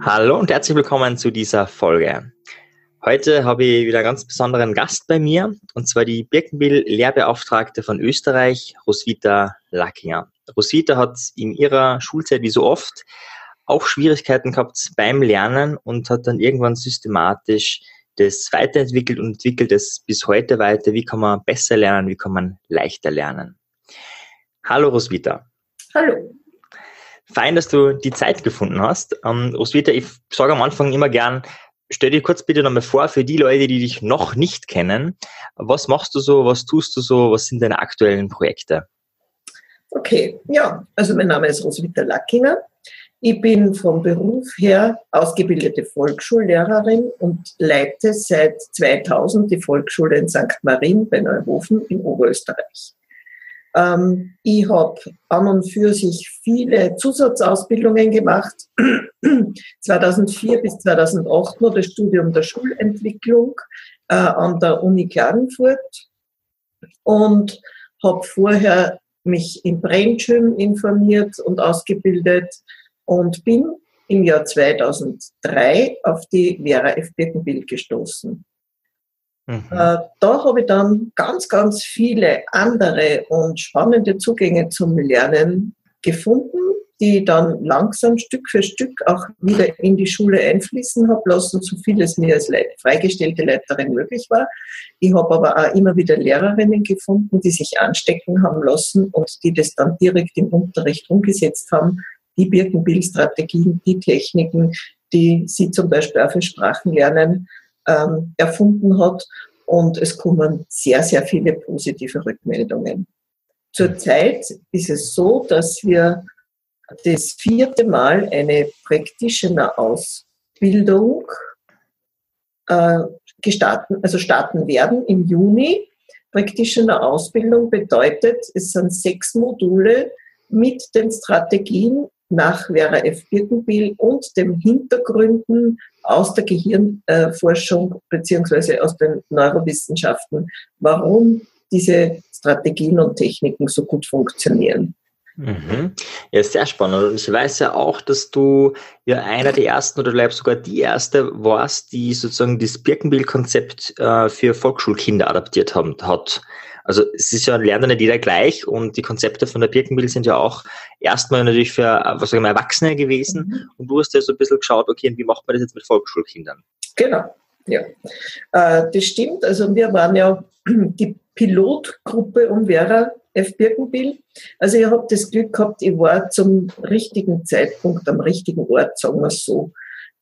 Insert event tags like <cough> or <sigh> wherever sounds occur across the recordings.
Hallo und herzlich willkommen zu dieser Folge. Heute habe ich wieder einen ganz besonderen Gast bei mir, und zwar die Birkenbill-Lehrbeauftragte von Österreich, Roswitha Lackinger. Roswitha hat in ihrer Schulzeit wie so oft auch Schwierigkeiten gehabt beim Lernen und hat dann irgendwann systematisch das weiterentwickelt und entwickelt es bis heute weiter. Wie kann man besser lernen? Wie kann man leichter lernen? Hallo Roswitha. Hallo. Fein, dass du die Zeit gefunden hast. Ähm, Roswitha, ich sage am Anfang immer gern, stell dir kurz bitte nochmal vor für die Leute, die dich noch nicht kennen. Was machst du so? Was tust du so? Was sind deine aktuellen Projekte? Okay, ja, also mein Name ist Roswitha Lackinger. Ich bin vom Beruf her ausgebildete Volksschullehrerin und leite seit 2000 die Volksschule in St. Marien bei Neuhofen in Oberösterreich. Ähm, ich habe an und für sich viele Zusatzausbildungen gemacht. <clears throat> 2004 bis 2008 nur das Studium der Schulentwicklung äh, an der Uni Klagenfurt und habe vorher mich in Brainchim informiert und ausgebildet und bin im Jahr 2003 auf die Vera F. Birkenbild gestoßen. Mhm. Äh, da habe ich dann ganz, ganz viele andere und spannende Zugänge zum Lernen gefunden, die dann langsam Stück für Stück auch wieder in die Schule einfließen habe lassen, so viel es mir als freigestellte Leiterin möglich war. Ich habe aber auch immer wieder Lehrerinnen gefunden, die sich anstecken haben lassen und die das dann direkt im Unterricht umgesetzt haben, die Birkenbild-Strategien, die Techniken, die sie zum Beispiel auch für Sprachenlernen ähm, erfunden hat. Und es kommen sehr, sehr viele positive Rückmeldungen. Zurzeit ist es so, dass wir das vierte Mal eine Practitioner-Ausbildung äh, gestarten, also starten werden im Juni. Practitioner-Ausbildung bedeutet, es sind sechs Module mit den Strategien nach Vera F. Birkenbiel und den Hintergründen aus der Gehirnforschung beziehungsweise aus den Neurowissenschaften, warum diese Strategien und Techniken so gut funktionieren. Mhm. Ja, sehr spannend. Und ich weiß ja auch, dass du ja einer der ersten oder vielleicht sogar die erste warst, die sozusagen das Birkenbild-Konzept äh, für Volksschulkinder adaptiert haben, hat. Also es ist ja, lernt ja nicht jeder gleich und die Konzepte von der Birkenbild sind ja auch erstmal natürlich für was sagen wir, Erwachsene gewesen mhm. und du hast ja so ein bisschen geschaut, okay, wie macht man das jetzt mit Volksschulkindern? Genau, ja. Äh, das stimmt. Also wir waren ja <clears throat> die Pilotgruppe um Vera F. Birkenbill. Also ich habe das Glück gehabt, ich war zum richtigen Zeitpunkt am richtigen Ort, sagen wir es so.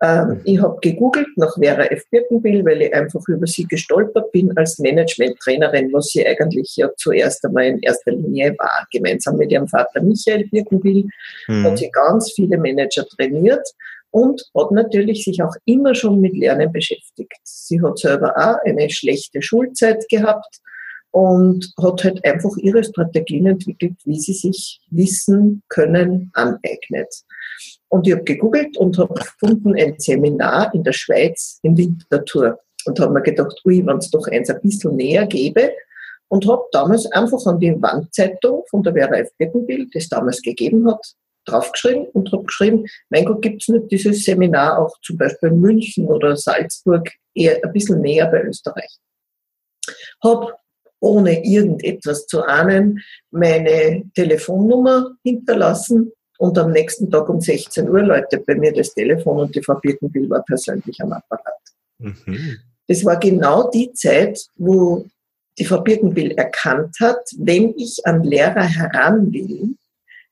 Ähm, ich habe gegoogelt nach Vera F. Birkenbill, weil ich einfach über sie gestolpert bin als Management-Trainerin, was sie eigentlich ja zuerst einmal in erster Linie war. Gemeinsam mit ihrem Vater Michael Birkenbill mhm. hat sie ganz viele Manager trainiert und hat natürlich sich auch immer schon mit Lernen beschäftigt. Sie hat selber auch eine schlechte Schulzeit gehabt und hat halt einfach ihre Strategien entwickelt, wie sie sich Wissen, Können aneignet. Und ich habe gegoogelt und habe gefunden ein Seminar in der Schweiz in Winterthur und habe mir gedacht, ui, wenn es doch eins ein bisschen näher gäbe. Und habe damals einfach an die Wandzeitung von der Vera F. Bettenbild, das damals gegeben hat, draufgeschrieben und habe geschrieben, mein Gott, gibt es nicht dieses Seminar auch zum Beispiel in München oder Salzburg, eher ein bisschen näher bei Österreich. Habe ohne irgendetwas zu ahnen meine Telefonnummer hinterlassen und am nächsten Tag um 16 Uhr läutet bei mir das Telefon und die Frau Birkenbill war persönlich am Apparat. Mhm. Das war genau die Zeit, wo die Frau Birkenbill erkannt hat, wenn ich an Lehrer heran will,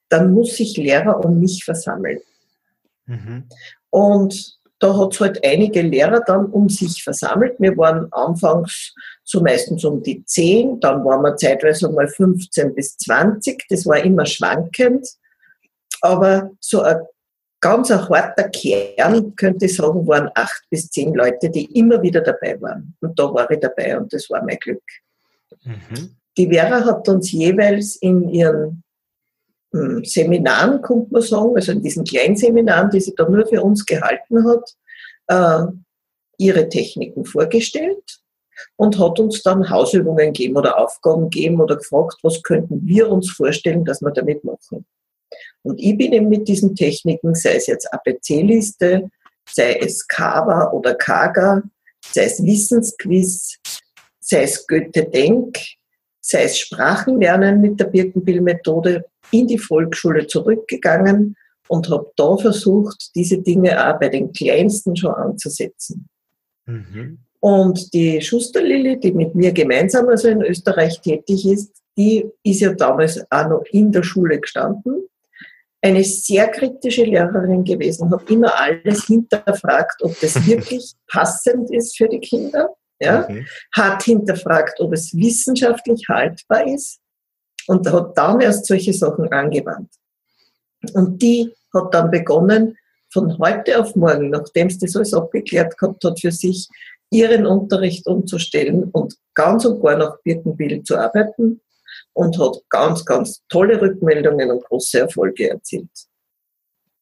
dann muss sich Lehrer um mich versammeln. Mhm. Und da hat es halt einige Lehrer dann um sich versammelt. Wir waren anfangs so meistens um die 10, dann waren wir zeitweise mal 15 bis 20. Das war immer schwankend. Aber so ein ganz ein harter Kern, könnte ich sagen, waren acht bis zehn Leute, die immer wieder dabei waren. Und da war ich dabei und das war mein Glück. Mhm. Die Vera hat uns jeweils in ihren hm, Seminaren, kommt man sagen, also in diesen kleinen Seminaren, die sie da nur für uns gehalten hat, äh, ihre Techniken vorgestellt und hat uns dann Hausübungen gegeben oder Aufgaben gegeben oder gefragt, was könnten wir uns vorstellen, dass wir damit machen. Und ich bin eben mit diesen Techniken, sei es jetzt ABC-Liste, sei es Kava oder Kaga, sei es Wissensquiz, sei es Goethe-Denk, sei es Sprachenlernen mit der Birkenbill-Methode, in die Volksschule zurückgegangen und habe da versucht, diese Dinge auch bei den Kleinsten schon anzusetzen. Mhm. Und die Schusterlili, die mit mir gemeinsam also in Österreich tätig ist, die ist ja damals auch noch in der Schule gestanden. Eine sehr kritische Lehrerin gewesen, hat immer alles hinterfragt, ob das <laughs> wirklich passend ist für die Kinder. Ja? Mhm. Hat hinterfragt, ob es wissenschaftlich haltbar ist und hat dann erst solche Sachen angewandt. Und die hat dann begonnen, von heute auf morgen, nachdem sie das alles abgeklärt gehabt hat, für sich ihren Unterricht umzustellen und ganz und gar nach Birkenbild zu arbeiten und hat ganz, ganz tolle Rückmeldungen und große Erfolge erzielt.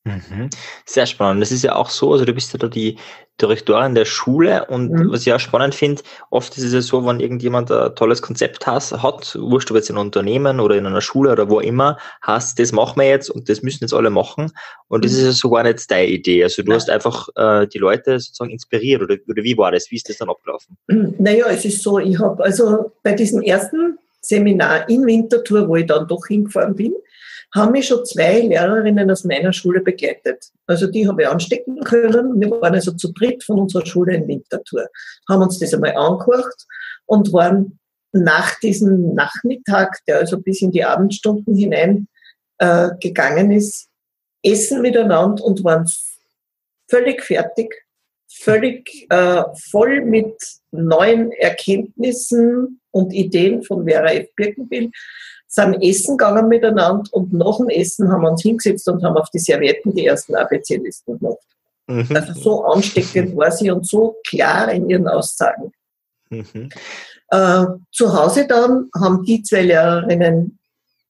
Mhm. Sehr spannend. Das ist ja auch so, also du bist ja da die Direktorin der Schule und mhm. was ich auch spannend finde, oft ist es ja so, wenn irgendjemand ein tolles Konzept has, hat, wurscht ob jetzt in einem Unternehmen oder in einer Schule oder wo immer, hast, das machen wir jetzt und das müssen jetzt alle machen und das mhm. ist ja sogar nicht deine Idee. Also du ja. hast einfach äh, die Leute sozusagen inspiriert oder, oder wie war das? Wie ist das dann abgelaufen? Naja, es ist so, ich habe also bei diesem ersten Seminar in Winterthur, wo ich dann doch hingefahren bin, haben mich schon zwei Lehrerinnen aus meiner Schule begleitet. Also die habe ich anstecken können. Wir waren also zu dritt von unserer Schule in Winterthur, haben uns das einmal angehört und waren nach diesem Nachmittag, der also bis in die Abendstunden hinein äh, gegangen ist, essen miteinander und waren völlig fertig, völlig äh, voll mit neuen Erkenntnissen und Ideen von Vera F. Birkenbill sind essen gegangen miteinander und nach dem Essen haben wir uns hingesetzt und haben auf die Servietten die ersten ABC-Listen gemacht. Mhm. Also so ansteckend <laughs> war sie und so klar in ihren Aussagen. Mhm. Äh, zu Hause dann haben die zwei Lehrerinnen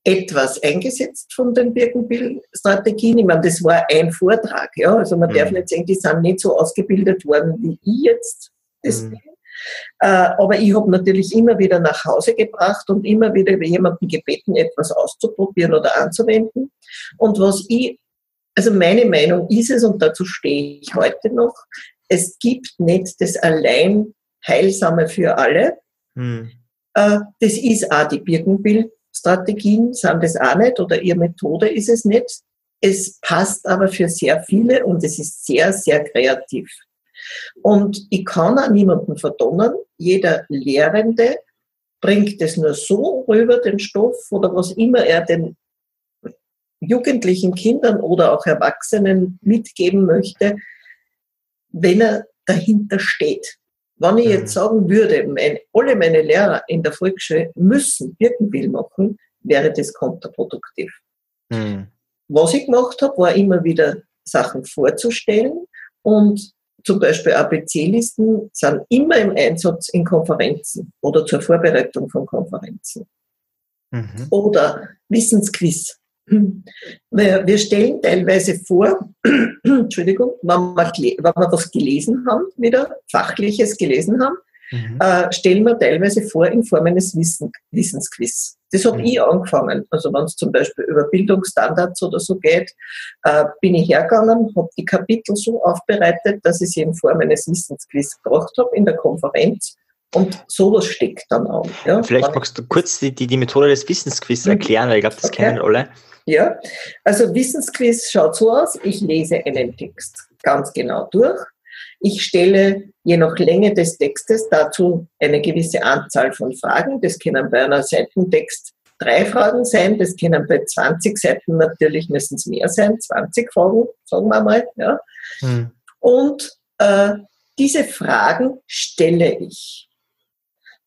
etwas eingesetzt von den Birkenbill-Strategien. Ich meine, das war ein Vortrag, ja. Also man mhm. darf nicht sagen, die sind nicht so ausgebildet worden, wie ich jetzt das mhm. bin. Äh, aber ich habe natürlich immer wieder nach Hause gebracht und immer wieder jemanden gebeten, etwas auszuprobieren oder anzuwenden. Und was ich, also meine Meinung ist es, und dazu stehe ich heute noch, es gibt nicht das allein Heilsame für alle. Hm. Äh, das ist auch die Birkenbild-Strategien, sind das auch nicht, oder ihre Methode ist es nicht. Es passt aber für sehr viele und es ist sehr, sehr kreativ. Und ich kann auch niemanden verdonnen. Jeder Lehrende bringt es nur so rüber, den Stoff oder was immer er den jugendlichen Kindern oder auch Erwachsenen mitgeben möchte, wenn er dahinter steht. Wenn ich jetzt mhm. sagen würde, meine, alle meine Lehrer in der Volksschule müssen Birkenbill machen, wäre das kontraproduktiv. Mhm. Was ich gemacht habe, war immer wieder Sachen vorzustellen und zum Beispiel ABC-Listen sind immer im Einsatz in Konferenzen oder zur Vorbereitung von Konferenzen. Mhm. Oder Wissensquiz. Wir stellen teilweise vor, <clears throat> Entschuldigung, wenn wir, wenn wir was gelesen haben, wieder Fachliches gelesen haben, mhm. äh, stellen wir teilweise vor in Form eines Wissen, Wissensquiz. Das habe mhm. ich angefangen. Also wenn es zum Beispiel über Bildungsstandards oder so geht, äh, bin ich hergegangen, habe die Kapitel so aufbereitet, dass ich sie in Form eines Wissensquiz gebracht habe in der Konferenz. Und sowas steckt dann auch. Ja. Vielleicht magst du kurz die, die, die Methode des Wissensquiz mhm. erklären, weil ich glaube, das okay. kennen alle. Ja, also Wissensquiz schaut so aus, ich lese einen Text ganz genau durch ich stelle je nach Länge des Textes dazu eine gewisse Anzahl von Fragen. Das können bei einer Seitentext drei Fragen sein, das können bei 20 Seiten natürlich müssen es mehr sein, 20 Fragen, sagen wir mal. Ja. Hm. Und äh, diese Fragen stelle ich.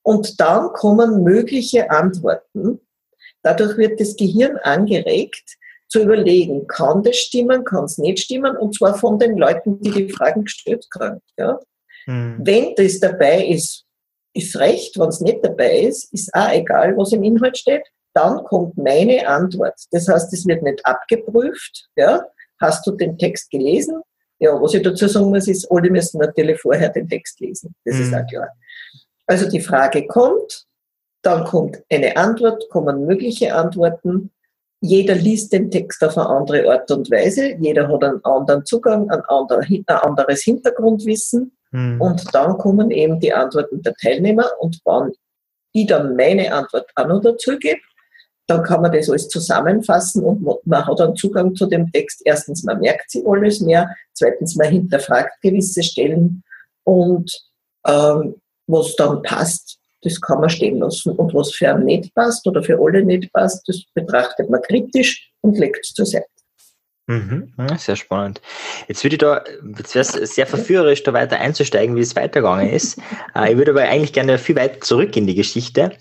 Und dann kommen mögliche Antworten. Dadurch wird das Gehirn angeregt, zu überlegen, kann das stimmen, kann es nicht stimmen, und zwar von den Leuten, die die Fragen gestellt haben. Ja? Mhm. Wenn das dabei ist, ist recht, wenn es nicht dabei ist, ist auch egal, was im Inhalt steht, dann kommt meine Antwort. Das heißt, es wird nicht abgeprüft. Ja? Hast du den Text gelesen? Ja, was ich dazu sagen muss, ist, alle müssen natürlich vorher den Text lesen. Das mhm. ist auch klar. Also die Frage kommt, dann kommt eine Antwort, kommen mögliche Antworten jeder liest den Text auf eine andere Art und Weise, jeder hat einen anderen Zugang, ein, anderes Hintergrundwissen. Mhm. und dann kommen eben die Antworten der Teilnehmer. Und wenn ich dann meine Antwort auch noch dazu gebe, dann kann man das alles zusammenfassen. Und man hat einen Zugang zu dem Text. Erstens, man merkt sich alles mehr, zweitens, man hinterfragt gewisse Stellen. Und ähm, was dann passt, das kann man stehen lassen. Und was für einen nicht passt oder für alle nicht passt, das betrachtet man kritisch und legt es zur Seite. Mhm, sehr spannend. Jetzt würde ich da, jetzt wäre es sehr verführerisch, da weiter einzusteigen, wie es weitergegangen ist. <laughs> Äh, ich würde aber eigentlich gerne viel weiter zurück in die Geschichte.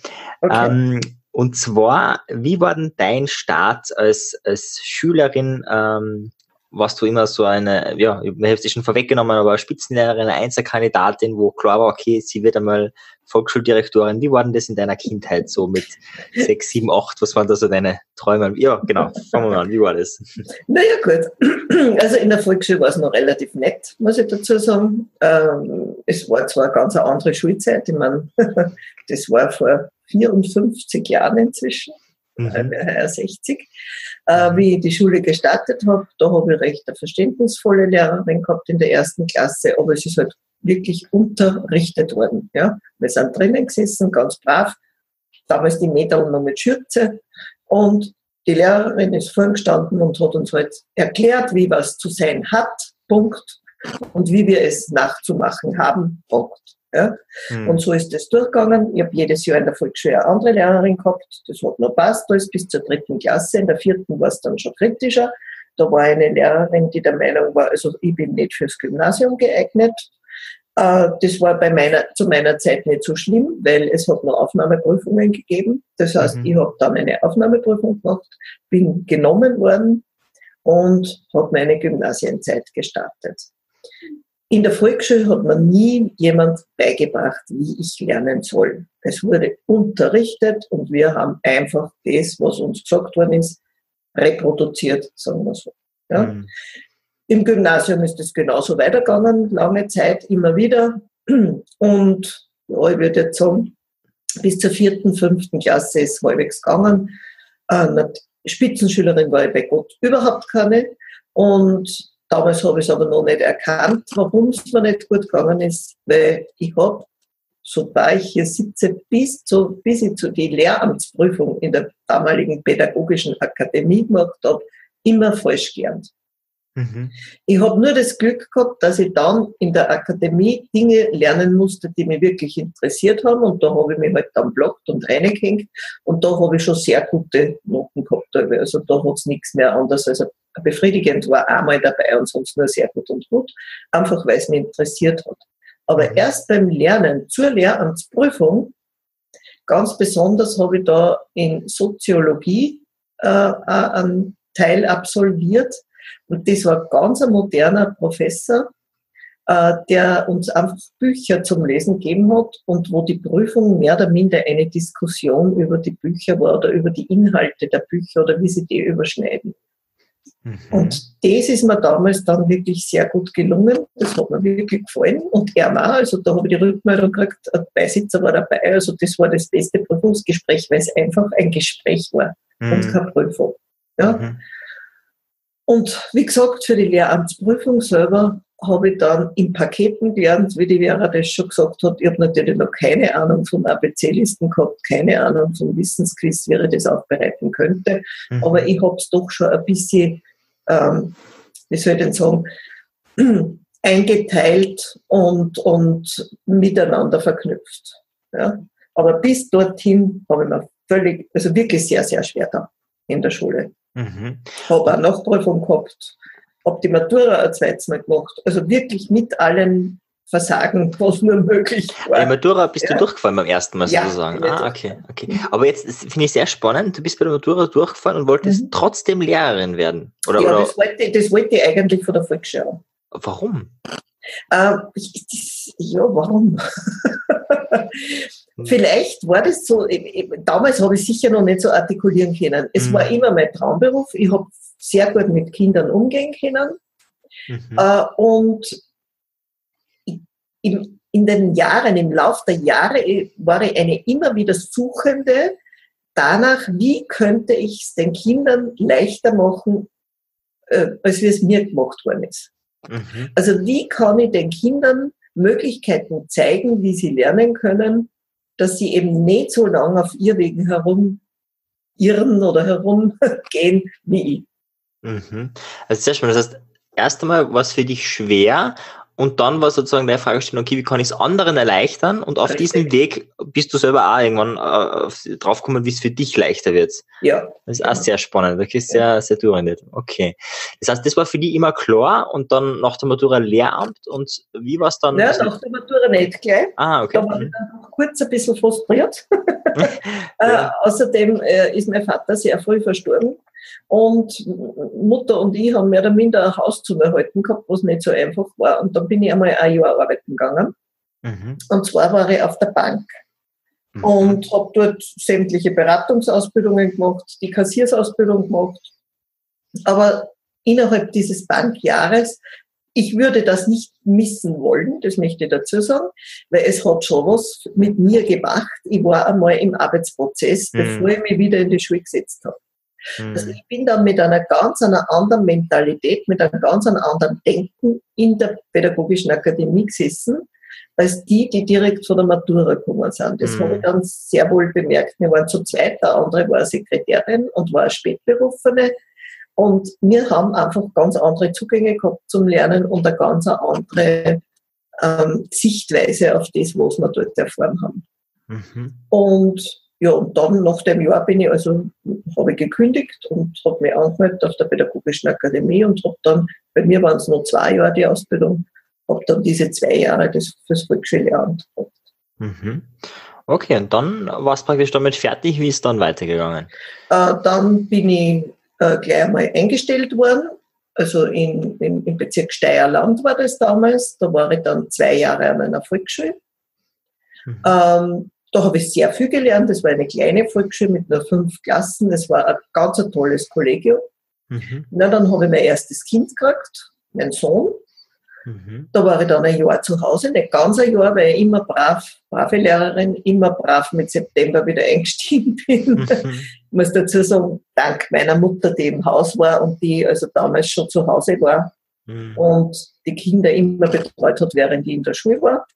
Okay. Ähm, und zwar, wie war denn dein Start als, als Schülerin ähm, warst du immer so eine, ja, ich habe es schon vorweggenommen, aber Spitzenlehrerin, eine Einzelkandidatin, wo klar war, okay, sie wird einmal Volksschuldirektorin. Wie war denn das in deiner Kindheit so mit sechs, sieben, acht? Was waren da so deine Träume? Ja, genau. Fangen wir mal an. Wie war das? Naja, gut. Also in der Volksschule war es noch relativ nett, muss ich dazu sagen. Ähm, es war zwar eine ganz andere Schulzeit. Ich meine, <laughs> das war vor 54 Jahren inzwischen. Mhm. 60. Äh, wie ich die Schule gestartet habe, da habe ich recht eine verständnisvolle Lehrerin gehabt in der ersten Klasse, aber es ist halt wirklich unterrichtet worden. Ja. Wir sind drinnen gesessen, ganz brav, damals die Meter noch mit Schürze und die Lehrerin ist vorgestanden und hat uns halt erklärt, wie was zu sein hat, Punkt, und wie wir es nachzumachen haben, Punkt. Ja? Mhm. Und so ist es durchgegangen. Ich habe jedes Jahr in der Volksschule eine andere Lehrerin gehabt. Das hat noch passt alles bis zur dritten Klasse. In der vierten war es dann schon kritischer. Da war eine Lehrerin, die der Meinung war, also ich bin nicht fürs Gymnasium geeignet. Äh, das war bei meiner, zu meiner Zeit nicht so schlimm, weil es hat noch Aufnahmeprüfungen gegeben. Das heißt, mhm. ich habe dann eine Aufnahmeprüfung gemacht, bin genommen worden und habe meine Gymnasienzeit gestartet. In der Volksschule hat man nie jemand beigebracht, wie ich lernen soll. Es wurde unterrichtet und wir haben einfach das, was uns gesagt worden ist, reproduziert, sagen wir so. Ja? Mhm. Im Gymnasium ist es genauso weitergegangen, lange Zeit, immer wieder. Und ja, ich würde jetzt sagen, bis zur vierten, fünften Klasse ist es halbwegs gegangen. Äh, Spitzenschülerin war ich bei Gott überhaupt keine. Und Damals habe ich es aber noch nicht erkannt, warum es mir nicht gut gegangen ist, weil ich habe, sobald ich hier sitze, bis, zu, bis ich zu die Lehramtsprüfung in der damaligen Pädagogischen Akademie gemacht habe, immer falsch gelernt. Mhm. Ich habe nur das Glück gehabt, dass ich dann in der Akademie Dinge lernen musste, die mich wirklich interessiert haben. Und da habe ich mich halt dann blockt und reingehängt. Und da habe ich schon sehr gute Noten gehabt. Also da hat es nichts mehr anders als befriedigend war einmal dabei und sonst nur sehr gut und gut. Einfach weil es mich interessiert hat. Aber mhm. erst beim Lernen zur Lehramtsprüfung, ganz besonders habe ich da in Soziologie äh, einen Teil absolviert und das war ganz ein moderner Professor, äh, der uns einfach Bücher zum Lesen gegeben hat und wo die Prüfung mehr oder minder eine Diskussion über die Bücher war oder über die Inhalte der Bücher oder wie sie die überschneiden. Mhm. Und das ist mir damals dann wirklich sehr gut gelungen. Das hat mir wirklich gefallen. Und er war, also da habe ich die Rückmeldung gekriegt, ein Beisitzer war dabei. Also das war das beste Prüfungsgespräch, weil es einfach ein Gespräch war mhm. und keine Prüfung. Ja? Mhm. Und wie gesagt, für die Lehramtsprüfung selber habe ich dann in Paketen gelernt, wie die Vera das schon gesagt hat. Ich habe natürlich noch keine Ahnung von ABC-Listen gehabt, keine Ahnung von Wissensquiz, wie ich das aufbereiten könnte. Mhm. Aber ich habe es doch schon ein bisschen, ähm, wie soll ich denn sagen, <clears throat> eingeteilt und, und miteinander verknüpft. Ja? Aber bis dorthin habe ich mir völlig, also wirklich sehr, sehr schwer da in der Schule. Mhm. Habe eine Nachprüfung gehabt, habe die Matura ein zweites Mal gemacht. Also wirklich mit allen Versagen, <laughs> was nur möglich war. Die Matura bist ja. du durchgefallen beim ersten Mal sozusagen. Ja, ah, okay, okay. Aber jetzt finde ich sehr spannend. Du bist bei der Matura durchgefallen und wolltest mhm. trotzdem Lehrerin werden. Oder, ja, oder? Das, wollte, das wollte ich eigentlich von der Volksschule. Warum? Äh, das, ja, warum? Hm. Vielleicht war das so, damals habe ich sicher noch nicht so artikulieren können. Es mhm. war immer mein Traumberuf. Ich habe sehr gut mit Kindern umgehen können. Mhm. Äh, und in, in den Jahren, im Lauf der Jahre war ich eine immer wieder Suchende, danach, wie könnte ich es den Kindern leichter machen, äh, als wie es mir gemacht worden ist. Mhm. Also wie kann ich den Kindern Möglichkeiten zeigen, wie sie lernen können, dass sie eben nicht so lange auf ihr Wegen herum irren oder herumgehen wie ich. Mhm. Also sehr spannend. Das heißt, erst einmal war es für dich schwer und dann war sozusagen der Fragestellung, okay, wie kann ich es anderen erleichtern? Und auf Richtig. diesem Weg bist du selber auch irgendwann äh, draufgekommen, wie es für dich leichter wird. Ja. Das ist auch sehr spannend, wirklich sehr, sehr durchorientiert. Okay. Das heißt, das war für dich immer klar und dann nach der Matura Lehramt und wie war es dann? Ja, nach der Matura nicht gleich. Ah, okay. Da war ich mhm. dann noch kurz ein bisschen frustriert. <laughs> ja. äh, außerdem äh, ist mein Vater sehr früh verstorben und Mutter und ich haben mehr oder minder ein Haus zu erhalten gehabt, was nicht so einfach war. Und dann bin ich einmal ein Jahr arbeiten gegangen. Mhm. Und zwar war ich auf der Bank. Mhm. Und habe dort sämtliche Beratungsausbildungen gemacht, die Kassiersausbildung gemacht. Aber innerhalb dieses Bankjahres, ich würde das nicht missen wollen, das möchte ich dazu sagen, weil es hat schon was mit mir gemacht. Ich war einmal im Arbeitsprozess, mhm. bevor ich mich wieder in die Schule gesetzt habe. Mhm. Also ich bin dann mit einer ganz einer anderen Mentalität, mit einem ganz anderen Denken in der Pädagogischen Akademie gesessen, als die, die direkt von der Matura gekommen sind. Das mhm. habe ich dann sehr wohl bemerkt. Wir waren zu zweit, der andere war Sekretärin und war Spätberufene. Und wir haben einfach ganz andere Zugänge gehabt zum Lernen und eine ganz andere ähm, Sichtweise auf das, was wir dort erfahren haben. Mhm. Und ja, und dann nach dem Jahr bin ich also, habe ich gekündigt und habe mich angemeldet auf der Pädagogischen Akademie und habe dann, bei mir waren es nur zwei Jahre die Ausbildung, habe dann diese zwei Jahre das fürs Volksschullehramt gehabt. Mhm. Okay, und dann war es praktisch damit fertig. Wie ist dann weitergegangen? Äh, dann bin ich äh, gleich einmal eingestellt worden. Also in, in, im Bezirk Steierland war das damals. Da war ich dann zwei Jahre an einer Volksschule. Mhm. Ähm, da habe ich sehr viel gelernt. Das war eine kleine Volksschule mit nur fünf Klassen. Das war ein ganz ein tolles Kollegium. Mhm. Na, dann habe ich mein erstes Kind gekriegt, mein Sohn. Mhm. Da war ich dann ein Jahr zu Hause, nicht ganz ein Jahr, weil ich immer brav, brave Lehrerin, immer brav mit September wieder <laughs> eingestiegen bin. Mhm. Ich muss dazu sagen, dank meiner Mutter, die im Haus war und die also damals schon zu Hause war mhm. und die Kinder immer betreut hat, während ich in der Schule war.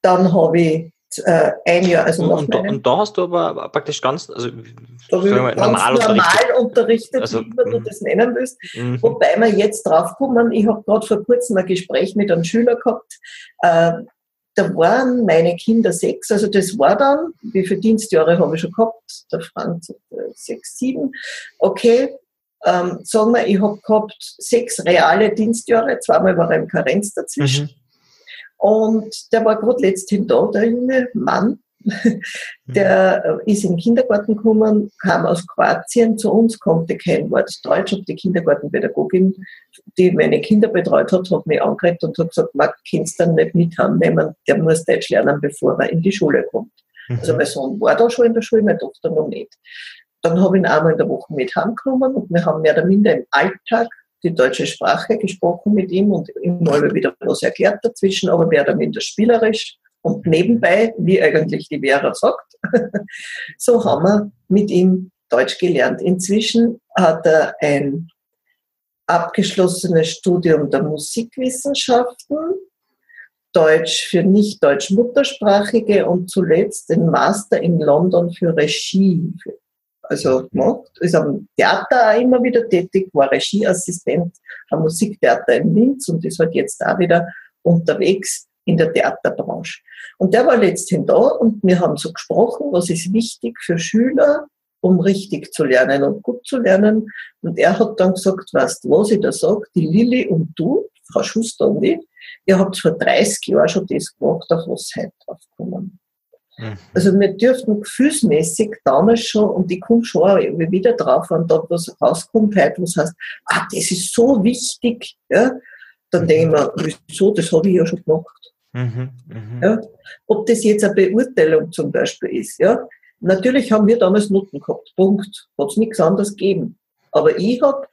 Dann habe ich äh, ein Jahr. Also und, und, da, und, da, hast du aber praktisch ganz, also da mal, ganz normal, normal unterrichtet, also, wie man du mhm. das nennen willst. Mhm. Wobei wir jetzt draufkommen, ich habe gerade vor kurzem ein Gespräch mit einem Schüler gehabt, äh, da waren meine Kinder sechs, also das war dann, wie viele Dienstjahre habe ich schon gehabt? Der Franz äh, sechs, sieben. Okay, ähm, sagen wir, ich habe gehabt sechs reale Dienstjahre, zweimal war ein Karenz dazwischen. Mhm. Und der war gerade letzthin da, der junge Mann. Der ist in den Kindergarten gekommen, kam aus Kroatien zu uns, konnte kein Wort Deutsch und die Kindergartenpädagogin, die meine Kinder betreut hat, hat mich angeredet und hat gesagt, Marc, kannst du dann nicht mit nehmen, der muss Deutsch lernen, bevor er in die Schule kommt. Mhm. Also mein Sohn war da schon in der Schule, meine Tochter noch nicht. Dann habe ich ihn einmal in der Woche mit heimgenommen und wir haben mehr oder minder im Alltag die deutsche Sprache gesprochen mit ihm und ihm mal wieder was erklärt dazwischen, aber mehr oder minder spielerisch und nebenbei, wie eigentlich die Vera sagt. <laughs> so haben wir mit ihm Deutsch gelernt. Inzwischen hat er ein abgeschlossenes Studium der Musikwissenschaften, Deutsch für nicht-deutsch-muttersprachige und zuletzt den Master in London für Regie, für also gemacht, ist am Theater auch immer wieder tätig, war Regieassistent am Musiktheater in Linz und ist halt jetzt auch wieder unterwegs in der Theaterbranche. Und der war letzthin da und wir haben so gesprochen, was ist wichtig für Schüler, um richtig zu lernen und gut zu lernen. Und er hat dann gesagt, weißt du, was ich da sage, die Lilly und du, Frau Schuster und ich, ihr habt vor 30 Jahren schon das gemacht, auf was heute draufkommen. Mhm. Also wir dürften gefühlsmäßig damals schon, und ich komme schon wieder drauf, wenn da was rauskommt heute, was heißt, ah, das ist so wichtig, ja, dann denke ich mir, wieso, das habe ich ja schon gemacht. Mhm, mh. ja, ob das jetzt eine Beurteilung zum Beispiel ist, ja. Natürlich haben wir damals Noten gehabt, Punkt. Hat es nichts anderes gegeben. Aber ich habe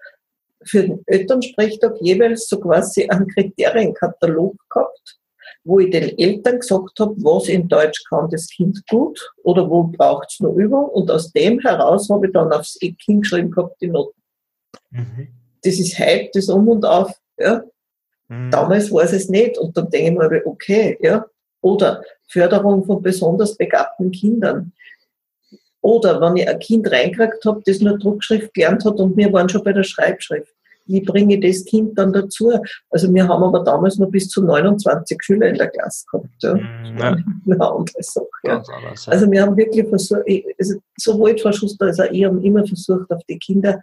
für den Elternsprechtag jeweils so quasi einen Kriterienkatalog gehabt, wo ich den Eltern gesagt habe, was in Deutsch kann das Kind gut oder wo braucht es nur Übung. Und aus dem heraus habe ich dann aufs Eck hingeschrieben gehabt, die Noten. Mhm. Das ist heute das Um und Auf. Ja. Mhm. Damals war es nicht. Und dann denke ich mir, okay, ja. Oder Förderung von besonders begabten Kindern. Oder wenn ich ein Kind reingekriegt habe, das nur Druckschrift gelernt hat und wir waren schon bei der Schreibschrift. Wie bringe ich das Kind dann dazu? Also wir haben aber damals noch bis zu 29 Schüler in der Klasse gehabt. Ja. Mhm, ja. Eine andere Sache. Ja. Anders, ja. Also wir haben wirklich versucht, also sowohl Frau Schuster als auch ich haben immer versucht, auf die Kinder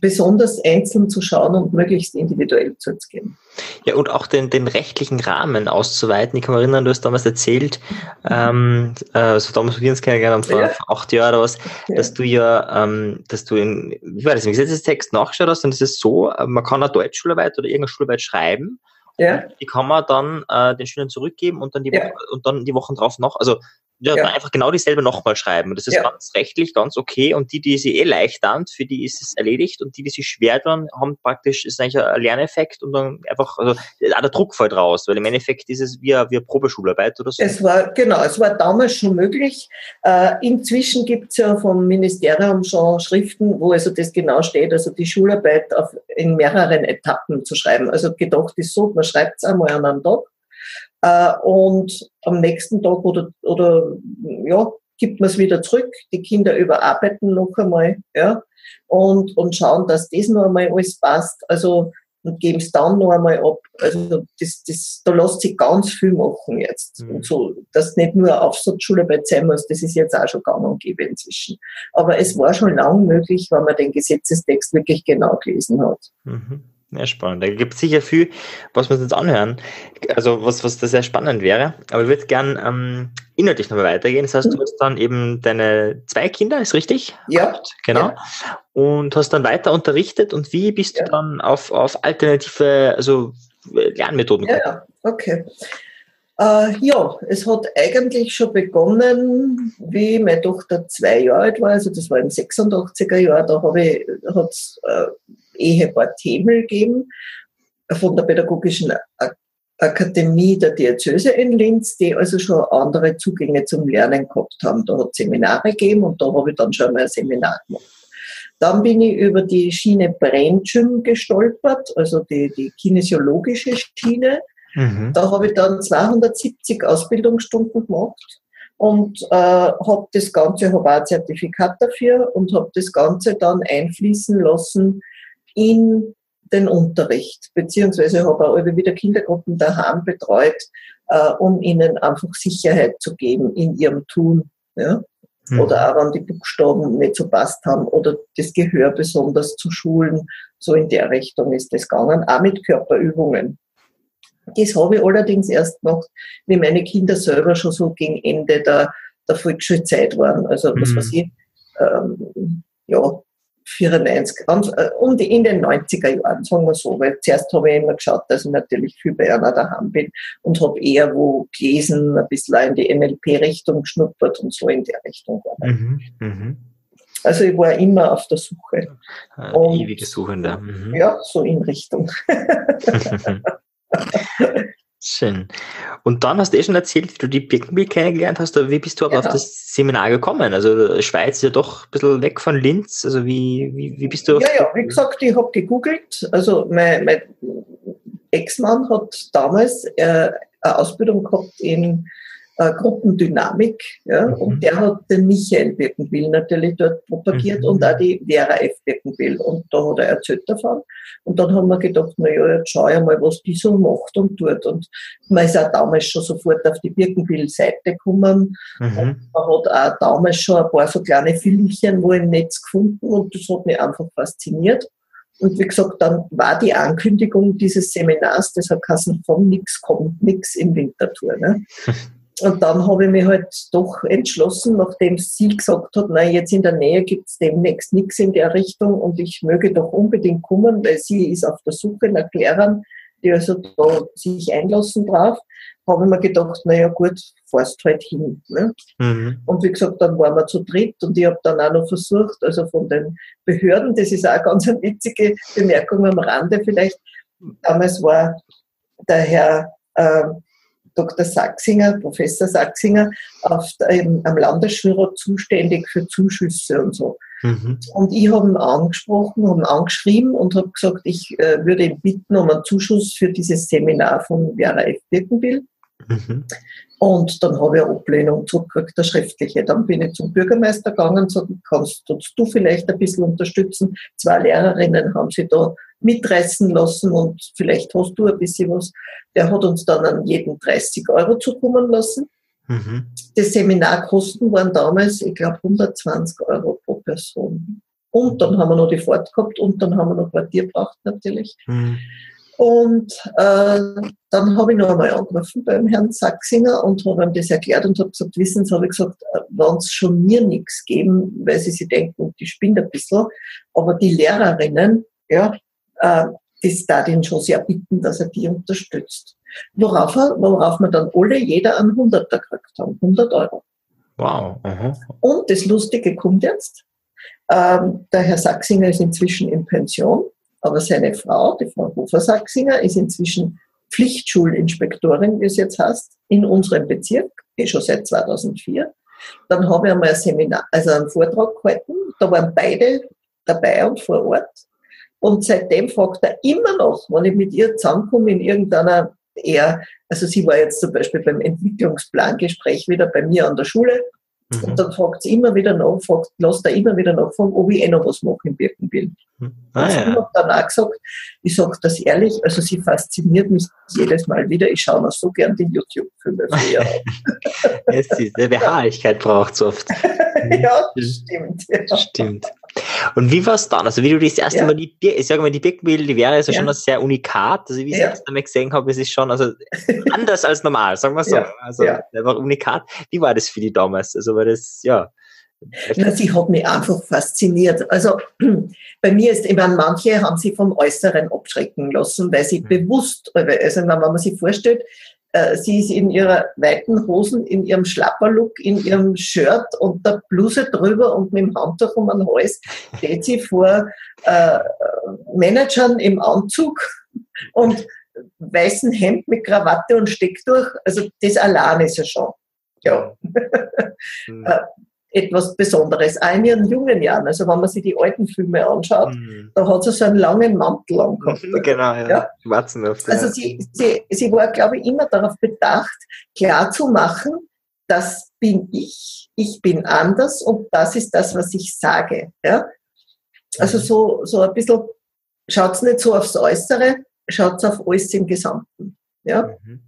besonders einzeln zu schauen und möglichst individuell zu gehen. Ja, und auch den, den rechtlichen Rahmen auszuweiten. Ich kann mich erinnern, du hast damals erzählt, ähm, äh, also damals wir uns kennengelernt haben, vor, ja. acht Jahren oder was, ja. dass du ja, ähm, dass du in, wie war das, im Gesetzestext nachgeschaut hast, und es ist so, äh, man kann eine Deutschschularbeit oder irgendeine Schularbeit schreiben, ja. die kann man dann äh, den Schülern zurückgeben und dann die ja. Woche, und dann die Wochen drauf noch, also ja, ja. einfach genau dieselbe nochmal schreiben. Und das ist ja. ganz rechtlich ganz okay. Und die, die sie eh leicht an, für die ist es erledigt. Und die, die sich schwer tun, haben praktisch, ist eigentlich ein Lerneffekt und dann einfach, also auch der Druck fällt raus, weil im Endeffekt ist es wie eine, wie eine Probeschularbeit oder so. Es war, genau, es war damals schon möglich. Äh, inzwischen gibt es ja vom Ministerium schon Schriften, wo also das genau steht, also die Schularbeit auf, in mehreren Etappen zu schreiben. Also gedacht ist so, man schreibt es einmal an einem Tag äh, und am nächsten Tag oder, oder ja, gibt man es wieder zurück. Die Kinder überarbeiten noch einmal ja, und, und schauen, dass das noch einmal alles passt. Also und geben es dann noch einmal ab. Also das, das, da lässt sich ganz viel machen jetzt. Mhm. Und so, dass nicht nur Aufsatzschularbeit sein muss, das ist jetzt auch schon gang und gäbe inzwischen. Aber es war schon lang möglich, wenn man den Gesetzestext wirklich genau gelesen hat. Mhm. Ja, spannend. Da gibt es sicher viel, was wir uns jetzt anhören. Also was, was da sehr spannend wäre. Aber ich würde gern ähm, inhaltlich nochmal weitergehen. Das heißt, du hast dann eben deine zwei Kinder, ist richtig? Ja. Gehabt, genau. Ja. Und hast dann weiter unterrichtet und wie bist ja. du dann auf, auf alternative also Lernmethoden gekommen? Ja, okay. Äh, ja, es hat eigentlich schon begonnen, wie meine Tochter zwei Jahre alt war, also das war im 86er Jahr, da habe ich, hat's, äh, Ehepaar Themel gegeben von der Pädagogischen Akademie der Diözese in Linz, die also schon andere Zugänge zum Lernen gehabt haben. Da hat es Seminare gegeben und da habe ich dann schon mal ein Seminar gemacht. Dann bin ich über die Schiene Brennschirm gestolpert, also die, die kinesiologische Schiene. Mhm. Da habe ich dann 270 Ausbildungsstunden gemacht und äh, habe das Ganze, habe auch ein Zertifikat dafür und habe das Ganze dann einfließen lassen in den Unterricht, beziehungsweise habe auch immer wieder Kindergruppen daheim betreut, äh, um ihnen einfach Sicherheit zu geben in ihrem Tun. Ja? Mhm. Oder auch wenn die Buchstaben nicht so passt haben oder das Gehör besonders zu schulen. So in der Richtung ist das gegangen, auch mit Körperübungen. Das habe ich allerdings erst gemacht, wie meine Kinder selber schon so gegen Ende der, der Volksschulzeit waren. Also was mhm. weiß ich, ähm, ja, 94, äh, um die, in den 90er Jahren, sagen wir so, weil zuerst habe ich immer geschaut, dass ich natürlich viel bei einer daheim bin und habe eher wo gelesen, ein bisschen in die NLP-Richtung geschnuppert und so in der Richtung. Mhm, mh. Also ich war immer auf der Suche. Ah, und, ewige Suchende. Mhm. Ja, so in Richtung. <laughs> <laughs> Schön. Und dann hast du eh schon erzählt, wie du die Birkenbill kennengelernt hast, aber wie bist du aber genau. auf das Seminar gekommen? Also Schweiz ist ja doch ein bisschen weg von Linz. Also wie, wie, wie bist du Ja, ja, wie gesagt, ich habe gegoogelt. Also mein, mein Ex-Mann hat damals äh, eine Ausbildung gehabt in äh, Gruppendynamik. Ja? Mhm. Und der hat den Michael Birkenbill natürlich dort propagiert mhm. und auch die Vera F. Birkenbill. Und da hat er erzählt davon. Und dann haben wir gedacht, na ja, jetzt schau ich mal, was die so macht und tut. Und man ist auch damals schon sofort auf die Birkenbill-Seite gekommen. Mhm. Und man hat auch damals schon ein paar so kleine Filmchen wo im Netz gefunden und das hat mich einfach fasziniert. Und wie gesagt, dann war die Ankündigung dieses Seminars, das hat geheißen, von nix kommt nix im Winterthur. Ne? <laughs> Und dann habe ich mich halt doch entschlossen, nachdem sie gesagt hat, nein, jetzt in der Nähe gibt es demnächst nichts in der Richtung und ich möge doch unbedingt kommen, weil sie ist auf der Suche nach Lehrern, die also da sich einlassen darf, habe ich mir gedacht, naja gut, fährst halt hin. Ne? Mhm. Und wie gesagt, dann waren wir zu dritt und ich habe dann auch noch versucht, also von den Behörden, das ist auch ganz eine witzige Bemerkung am Rande vielleicht, damals war der Herr äh, Dr. Sachsinger, Professor Sachsinger, auf, ähm, am Landesschulrat zuständig für Zuschüsse und so. Mhm. Und ich habe ihn angesprochen, habe ihn angeschrieben und habe gesagt, ich äh, würde ihn bitten um einen Zuschuss für dieses Seminar von Vera F. Birkenbill. Mhm. Und dann habe ich eine Ablehnung zurückgekriegt, eine schriftliche. Dann bin ich zum Bürgermeister gegangen und gesagt, kannst du vielleicht ein bisschen unterstützen? Zwei Lehrerinnen haben sie da mitreißen lassen und vielleicht hast du ein bisschen was. Der hat uns dann an jeden 30 Euro zukommen lassen. Mhm. Die Seminarkosten waren damals, ich glaube, 120 Euro pro Person. Und dann haben wir noch die Fahrt gehabt und dann haben wir noch Quartier gebraucht natürlich. Mhm. Und äh, dann habe ich noch einmal angerufen beim Herrn Sachsinger und habe ihm das erklärt und habe gesagt, wissen Sie, habe ich gesagt, äh, wenn es schon mir nichts geben, weil sie sich denken, die spinnt ein bisschen, aber die Lehrerinnen, ja, äh, das da den schon sehr bitten, dass er die unterstützt. Worauf, er, worauf wir dann alle jeder einen Hunderter gekriegt haben, 100 Euro. Wow. Aha. Und das Lustige kommt jetzt. Ähm, der Herr Sachsinger ist inzwischen in Pension aber seine Frau, die Frau Hofer-Sachsinger, ist inzwischen Pflichtschulinspektorin, wie es jetzt heißt, in unserem Bezirk, eh schon seit 2004. Dann habe ich einmal ein Seminar, also einen Vortrag gehalten. Da waren beide dabei und vor Ort. Und seitdem fragt er immer noch, wenn ich mit ihr zusammenkomme in irgendeiner eher, also sie war jetzt zum Beispiel beim Entwicklungsplangespräch wieder bei mir an der Schule Mhm. Und dann fragt sie immer wieder nach, fragt, lasst er immer wieder nachfragen, ob ich eh noch was mache im Birkenbild. Mhm. Ah, also ja. Ich habe dann auch gesagt, ich sage das ehrlich, also sie fasziniert mich jedes Mal wieder. Ich schaue mir so gern die YouTube-Filme an. <laughs> es ist, eine Beharrlichkeit braucht es oft. <laughs> ja, stimmt. Ja. Stimmt. Und wie war es dann? Also wie du das erste ja. Mal die, ich sage mal, die Birkenbild, die wäre also ja. schon sehr unikat. Also wie ich es ja. erst einmal gesehen habe, es ist schon also <laughs> anders als normal, sagen wir so. Also war unikat. Wie war das für die damals? Also war das, ja. Na, sie hat mich einfach fasziniert. Also <clears throat> bei mir ist immer, manche haben sie vom Äußeren abschrecken lassen, weil sie mhm. bewusst, also wenn man sich vorstellt, sie ist in ihrer weiten Hosen, in ihrem Schlapperlook, in ihrem Shirt und der Bluse drüber und mit dem Handtuch um den Hals steht sie vor äh, Managern im Anzug und weißen Hemd mit Krawatte und Stecktuch. Also das allein ist ja schon. Ja. Mhm. Etwas Besonderes. Auch in ihren jungen Jahren, also wenn man sich die alten Filme anschaut, mhm. da hat sie so einen langen Mantel angehabt. <laughs> Genau, ja. ja. Also sie, sie, sie war, glaube ich, immer darauf bedacht, klar zu machen, das bin ich, ich bin anders und das ist das, was ich sage. Ja? Also mhm. so, so ein bisschen, schaut nicht so aufs Äußere, schaut auf alles im Gesamten. Ja? Mhm.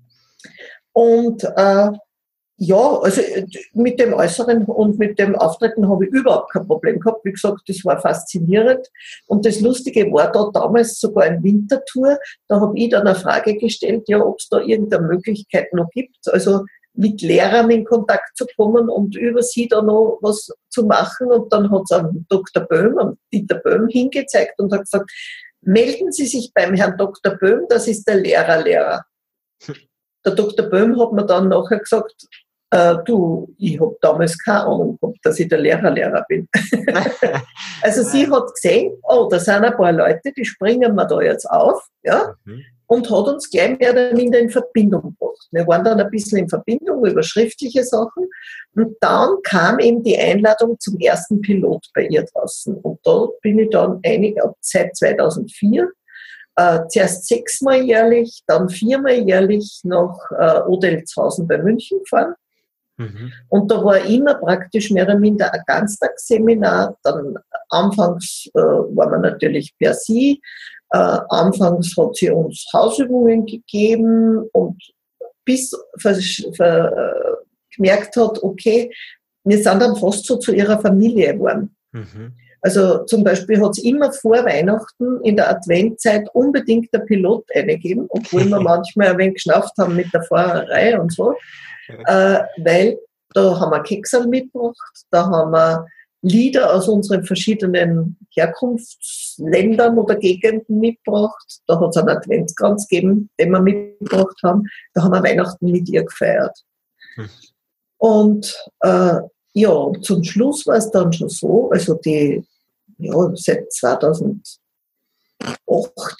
Und äh, ja, also äh, mit dem Äußeren und mit dem Auftreten habe ich überhaupt kein Problem gehabt. Wie gesagt, das war faszinierend. Und das Lustige war da damals sogar ein Wintertour. Da habe ich dann eine Frage gestellt, ja, ob es da irgendeine Möglichkeit noch gibt, also mit Lehrern in Kontakt zu kommen und über sie da noch was zu machen. Und dann hat es Dr. Böhm, an Dieter Böhm hingezeigt und hat gesagt, melden Sie sich beim Herrn Dr. Böhm, das ist der Lehrerlehrer. Hm. <laughs> Der Dr. Böhm hat mir dann nachher gesagt, äh, du, ich habe damals keine Ahnung gehabt, dass ich der Lehrerlehrer bin. <laughs> also sie hat gesehen, oh, da sind ein paar Leute, die springen wir da jetzt auf, ja, mhm. und hat uns gleich mehr oder minder in Verbindung gebracht. Wir waren dann ein bisschen in Verbindung über schriftliche Sachen und dann kam eben die Einladung zum ersten Pilot bei ihr draußen. Und da bin ich dann einig, seit 2004 äh, zuerst sechsmal jährlich, dann viermal jährlich nach äh, Odelzhausen bei München gefahren. Mhm. Und da war immer praktisch mehr oder minder ein Ganztagsseminar. Dann anfangs äh, war man natürlich per sie. Äh, anfangs hat sie uns Hausübungen gegeben und bis gemerkt hat, okay, wir sind dann fast so zu ihrer Familie geworden. Mhm. Also zum Beispiel hat es immer vor Weihnachten in der Adventzeit unbedingt der Pilot eingegeben, obwohl wir <laughs> manchmal ein wenig geschnauft haben mit der Fahrerei und so äh, weil da haben wir Keksel mitgebracht, da haben wir Lieder aus unseren verschiedenen Herkunftsländern oder Gegenden mitgebracht. Da hat es einen Adventskranz gegeben, den wir mitgebracht haben. Da haben wir Weihnachten mit ihr gefeiert. Hm. Und äh, ja, zum Schluss war es dann schon so, also die, ja, seit 2008,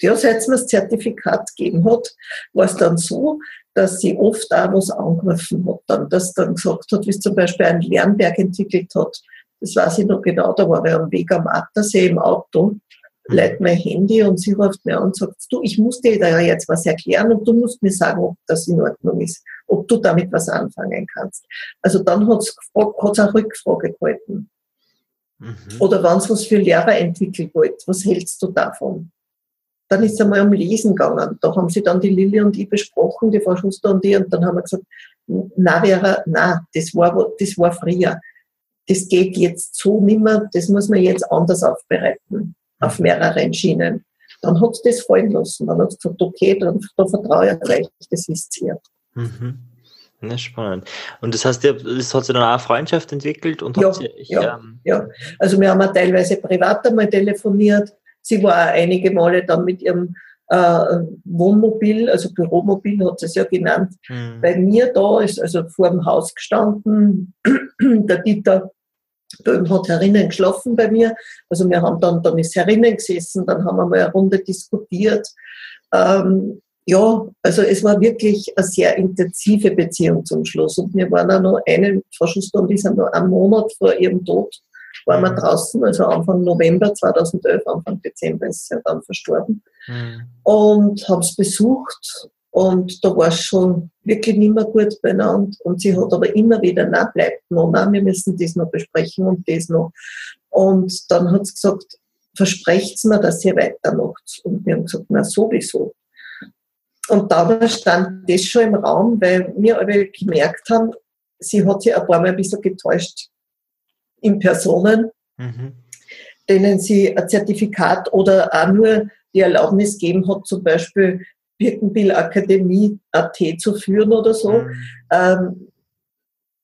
ja, seit es mir das Zertifikat gegeben hat, war es dann so, dass sie oft auch was angegriffen hat, dann, dass dann gesagt hat, wie es zum Beispiel ein Lernberg entwickelt hat. Das weiß ich noch genau, da war er am Weg am Attersee im Auto, leitet mein Handy und sie ruft mir an und sagt, du, ich muss dir da jetzt was erklären und du musst mir sagen, ob das in Ordnung ist, ob du damit was anfangen kannst. Also dann hat es auch Rückfrage gehalten. Mhm. Oder wenn es was für Lehrer entwickelt wollt, was hältst du davon? Dann ist es einmal um Lesen gegangen. Da haben sie dann die Lilly und ich besprochen, die Frau Schuster und ich, und dann haben wir gesagt, na wäre, na, das war, das war früher. Das geht jetzt so nimmer, das muss man jetzt anders aufbereiten, auf mehreren Schienen. Dann hat sie das fallen lassen. Dann hat sie gesagt, okay, dann, da vertraue ich euch, das wisst ihr. Mhm. Ja, spannend. Und das heißt, das hat sich dann auch eine Freundschaft entwickelt und ja, hat sie, ja, ähm, ja. Also wir haben auch teilweise privat einmal telefoniert. Sie war auch einige Male dann mit ihrem äh, Wohnmobil, also Büromobil hat sie es ja genannt, mhm. bei mir da ist also vor dem Haus gestanden. <clears throat> Der Dieter Böhm hat herinnen geschlafen bei mir. Also wir haben dann, dann ist herinnen gesessen, dann haben wir mal eine Runde diskutiert. Ähm, ja, also es war wirklich eine sehr intensive Beziehung zum Schluss. Und wir waren auch noch einen, Frau Schuster und ich sind noch einen Monat vor ihrem Tod, waren wir mhm. draußen, also Anfang November 2011, Anfang Dezember ist sie dann verstorben. Mhm. Und haben es besucht und da war es schon wirklich nicht mehr gut beieinander. Und sie hat aber immer wieder, na bleibt noch, na, wir müssen das noch besprechen und das noch. Und dann hat sie gesagt, versprecht mir, dass ihr weitermacht. Und wir haben gesagt, na sowieso. Und da stand das schon im Raum, weil wir alle gemerkt haben, sie hat sich ein paar Mal ein bisschen getäuscht in Personen, mhm. denen sie ein Zertifikat oder auch nur die Erlaubnis gegeben hat, zum Beispiel Birkenbill Akademie AT zu führen oder so. Mhm. Ähm,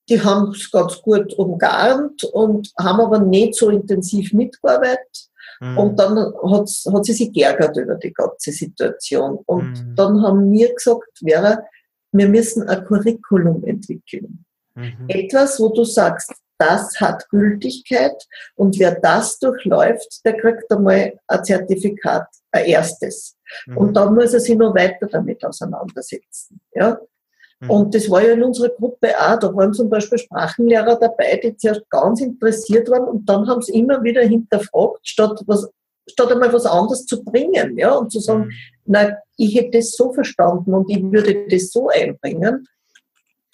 die haben es ganz gut umgarnt und haben aber nicht so intensiv mitgearbeitet. Mhm. Und dann hat, hat sie sich geärgert über die ganze Situation. Und mhm. dann haben wir gesagt, Vera, wir müssen ein Curriculum entwickeln. Mhm. Etwas, wo du sagst, das hat Gültigkeit und wer das durchläuft, der kriegt einmal ein Zertifikat, ein erstes. Mhm. Und dann muss er sich noch weiter damit auseinandersetzen. Ja? Mhm. Und das war ja in unserer Gruppe auch. Da waren zum Beispiel Sprachenlehrer dabei, die zuerst ganz interessiert waren und dann haben sie immer wieder hinterfragt, statt was, statt einmal was anderes zu bringen, ja, und zu sagen, mhm. na, ich hätte das so verstanden und ich würde das so einbringen.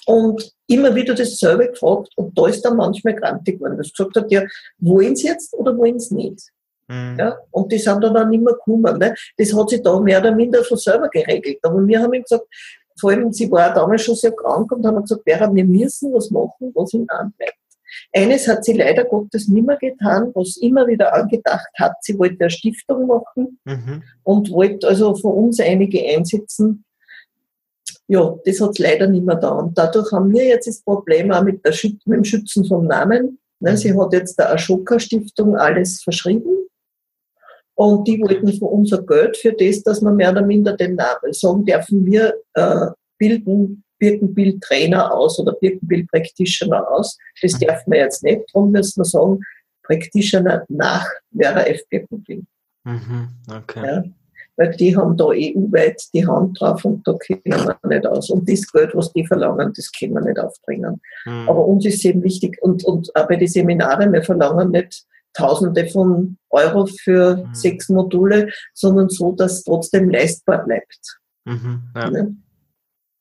Und immer wieder dasselbe gefragt und da ist dann manchmal grantig geworden, dass gesagt hat, ja, wollen sie jetzt oder wollen sie nicht? Mhm. Ja, und die sind dann auch nicht mehr gekommen. Ne? Das hat sich da mehr oder minder von selber geregelt. Aber wir haben ihm gesagt, vor allem, sie war damals schon sehr krank und haben gesagt, Vera, wir müssen was machen, was in anbleibt. Eines hat sie leider Gottes nicht mehr getan, was immer wieder angedacht hat. Sie wollte eine Stiftung machen mhm. und wollte also von uns einige einsetzen. Ja, das hat es leider nicht mehr da. Und dadurch haben wir jetzt das Problem auch mit, der Schüt mit dem Schützen vom Namen. Ne. Sie hat jetzt der Ashoka-Stiftung alles verschrieben. Und die wollten von unser Geld für das, dass wir mehr oder minder den Namen sagen dürfen, wir äh, bilden Birkenbild-Trainer aus oder Birkenbild-Practitioner aus. Das mhm. dürfen wir jetzt nicht. Darum müssen wir sagen, Practitioner nach Vera F. Birkenbild. Mhm, okay. Ja, weil die haben da EU-weit die Hand drauf und da kennen wir nicht aus. Und das Geld, was die verlangen, das können wir nicht aufbringen. Mhm. Aber uns ist eben wichtig, und, und auch bei den Seminaren, wir verlangen nicht Tausende von Euro für mhm. sechs Module, sondern so, dass es trotzdem leistbar bleibt. Mhm, ja. Ja.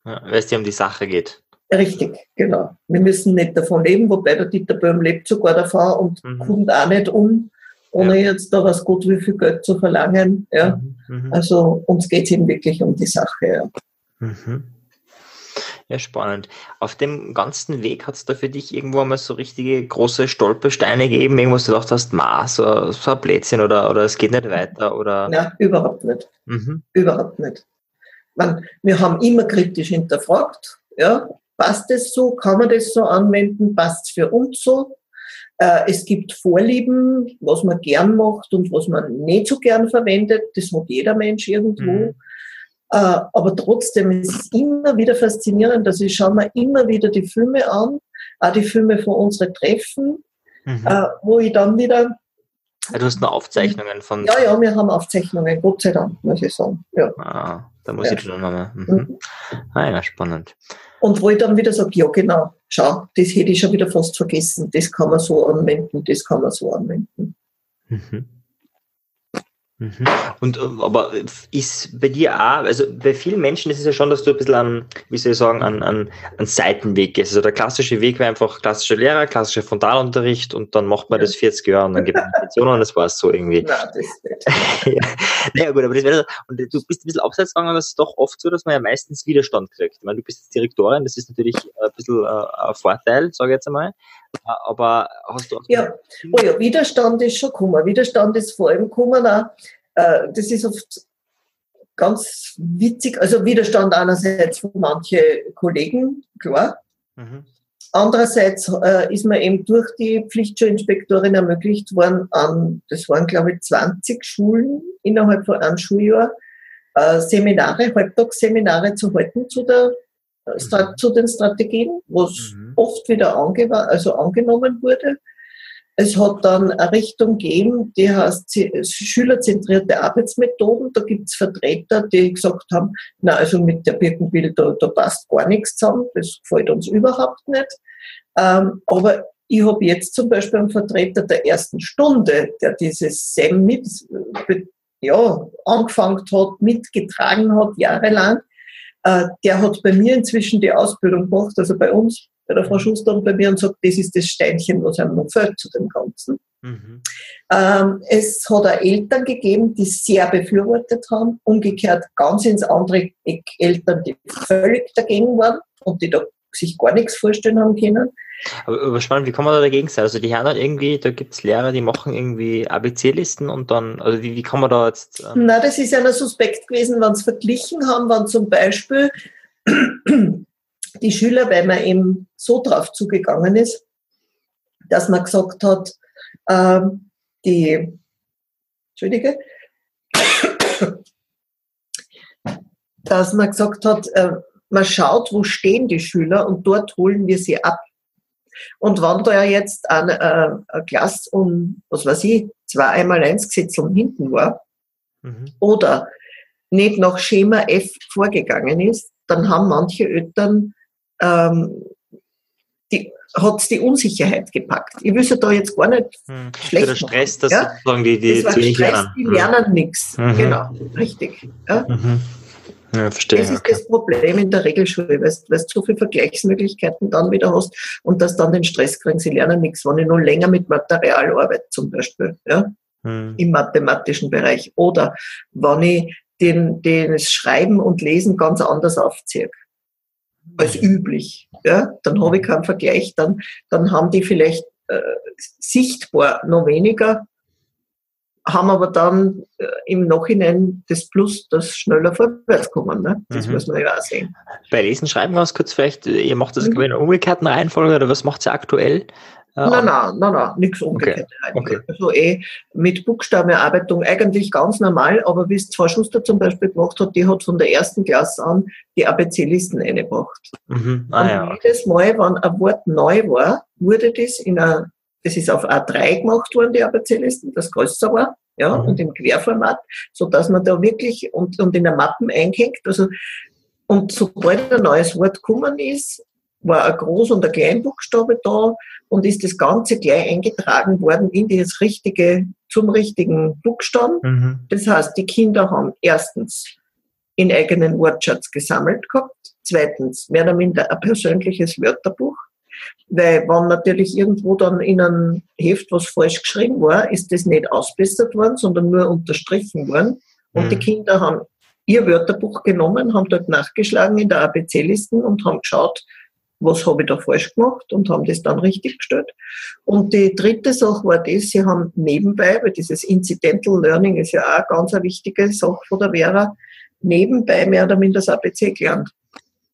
Ja, Weil es dir um die Sache geht. Richtig, genau. Wir müssen nicht davon leben, wobei der Dieter Böhm lebt sogar davon und mhm. kommt auch nicht um, ohne ja. jetzt da was gut wie viel Geld zu verlangen. Ja. Mhm. mhm. Also uns geht es eben wirklich um die Sache. Ja. Mhm. Ja, spannend. Auf dem ganzen Weg hat es da für dich irgendwo einmal so richtige große Stolpersteine gegeben, irgendwas du gedacht hast, Ma, so, so ein Plätzchen oder, oder es geht nicht weiter? Oder? Nein, überhaupt nicht. Mhm. Überhaupt nicht. Man, wir haben immer kritisch hinterfragt, ja, passt das so, kann man das so anwenden, passt es für uns so? Äh, es gibt Vorlieben, was man gern macht und was man nicht so gern verwendet, das hat jeder Mensch irgendwo. Mhm. Äh, aber trotzdem ist es immer wieder faszinierend. Also ich schaue mir immer wieder die Filme an, auch die Filme von unseren Treffen, mhm. Äh, wo ich dann wieder. du hast noch Aufzeichnungen von. Ja, ja, wir haben Aufzeichnungen, Gott sei Dank, muss ich sagen. Ja. Ah. Da muss ja. ich schon nochmal. Mhm. mhm. Ah ja, spannend. Und wo ich dann wieder sage, ja genau, schau, das hätte ich schon wieder fast vergessen, das kann man so anwenden, das kann man so anwenden. Mhm. Mhm. Und ähm, aber ist bei dir auch, also bei vielen Menschen ist es ja schon, dass du ein bisschen an, wie soll ich sagen, an, an, an Seitenweg gehst. Also der klassische Weg wäre einfach klassischer Lehrer, klassischer Frontalunterricht und dann macht man ja. das 40 Jahre und dann gibt es <laughs> Pension und das war es so irgendwie. Nein, das <laughs> ja. Naja gut, aber das wäre und du bist ein bisschen abseits gegangen, das ist doch oft so, dass man ja meistens Widerstand kriegt. Ich meine, du bist jetzt Direktorin, das ist natürlich ein bisschen äh, ein Vorteil, sage ich jetzt einmal. Aber hast du auch. Ja, oh ja, Widerstand ist schon gekommen. Widerstand ist vor allem gekommen auch, äh, das ist oft ganz witzig. Also Widerstand einerseits von manchen Kollegen, klar. Mhm. Andererseits äh, ist mir eben durch die Pflichtschulinspektorin ermöglicht worden, an, das waren glaube ich 20 Schulen innerhalb von einem Schuljahr, äh, Seminare, Halbtagsseminare zu halten zu der mhm. zu den Strategien, was mhm. oft wieder also angenommen wurde. Es hat dann eine Richtung gegeben, die heißt schülerzentrierte Arbeitsmethoden. Da gibt es Vertreter, die gesagt haben, na also mit der Birkenbild, da, da passt gar nichts zusammen, das gefällt uns überhaupt nicht. Ähm, aber ich habe jetzt zum Beispiel einen Vertreter der ersten Stunde, der dieses SEM mit, ja, angefangen hat, mitgetragen hat, jahrelang. Äh, der hat bei mir inzwischen die Ausbildung gemacht, also bei uns bei der Frau Schuster und bei mir und sagt, das ist das Steinchen, was einem noch fehlt zu dem Ganzen. Mhm. Ähm, es hat auch Eltern gegeben, die sehr befürwortet haben, umgekehrt ganz ins andere Eck Eltern, die völlig dagegen waren und die da sich gar nichts vorstellen haben können. Aber, aber spannend, wie kann man da dagegen sein? Also die hören dann irgendwie, da gibt es Lehrer, die machen irgendwie ABC-Listen und dann, also wie, wie kann man da jetzt... Ähm Na, das ist ja noch suspekt gewesen, wenn sie verglichen haben, wenn zum Beispiel die Schüler, weil man eben so drauf zugegangen ist, dass man gesagt hat, äh, die, Entschuldige, dass man gesagt hat, äh, man schaut, wo stehen die Schüler und dort holen wir sie ab. Und wenn da ja jetzt ein, äh, ein Glas um, was weiß ich, zwei einmal eins gesetzt und hinten war, mhm. oder nicht nach Schema F vorgegangen ist, dann haben manche Eltern ähm, die, hat die Unsicherheit gepackt. Ich will da jetzt gar nicht hm. schlecht Der Stress, dass ja? sozusagen die, die das zu wenig lernen. Die lernen hm. nichts. Mhm. Genau, richtig. Ja? Mhm. Ja, verstehe. Das ist okay. das Problem in der Regelschule, weil du so viele Vergleichsmöglichkeiten dann wieder hast und dass dann den Stress kriegen, sie lernen nichts, wenn ich nur länger mit Material arbeite zum Beispiel, ja, hm. im mathematischen Bereich oder wenn ich den, den das Schreiben und Lesen ganz anders aufziehe als üblich. Ja? Dann habe ich keinen Vergleich, dann, dann haben die vielleicht äh, sichtbar noch weniger, haben aber dann äh, im Nachhinein das Plus, das schneller vorwärts kommen. Ne? Das mhm. muss man ja auch sehen. Bei Lesen, Schreiben ganz kurz vielleicht, ihr macht das mhm. in einer umgekehrten Reihenfolge oder was macht ihr aktuell? Nein, nein, nein, nein, nichts umgekehrt. Okay. okay. Also eh mit Buchstabenarbeitung eigentlich ganz normal, aber wie es Frau Schuster zum Beispiel gemacht hat, die hat von der ersten Klasse an die ABC-Listen eingebracht. Mhm. Ah, und ja. jedes Mal, wenn ein Wort neu war, wurde das in einer, das ist auf A3 gemacht worden, die ABC-Listen, das größer war, ja, mhm. und im Querformat, so dass man da wirklich und, und in der Mappen eingehängt, also und sobald ein neues Wort gekommen ist, war ein Groß- und ein Kleinbuchstabe da und ist das Ganze gleich eingetragen worden in das richtige, zum richtigen Buchstaben. Mhm. Das heißt, die Kinder haben erstens in eigenen Wortschatz gesammelt gehabt, zweitens mehr oder minder ein persönliches Wörterbuch, weil wenn natürlich irgendwo dann in einem Heft was falsch geschrieben war, ist das nicht ausbessert worden, sondern nur unterstrichen worden. Und mhm. die Kinder haben ihr Wörterbuch genommen, haben dort nachgeschlagen in der ABC-Listen und haben geschaut, was habe ich da falsch gemacht und haben das dann richtig gestellt. Und die dritte Sache war das, sie haben nebenbei, weil dieses Incidental Learning ist ja auch eine ganz eine wichtige Sache von der Vera, nebenbei mehr oder minder das ABC gelernt.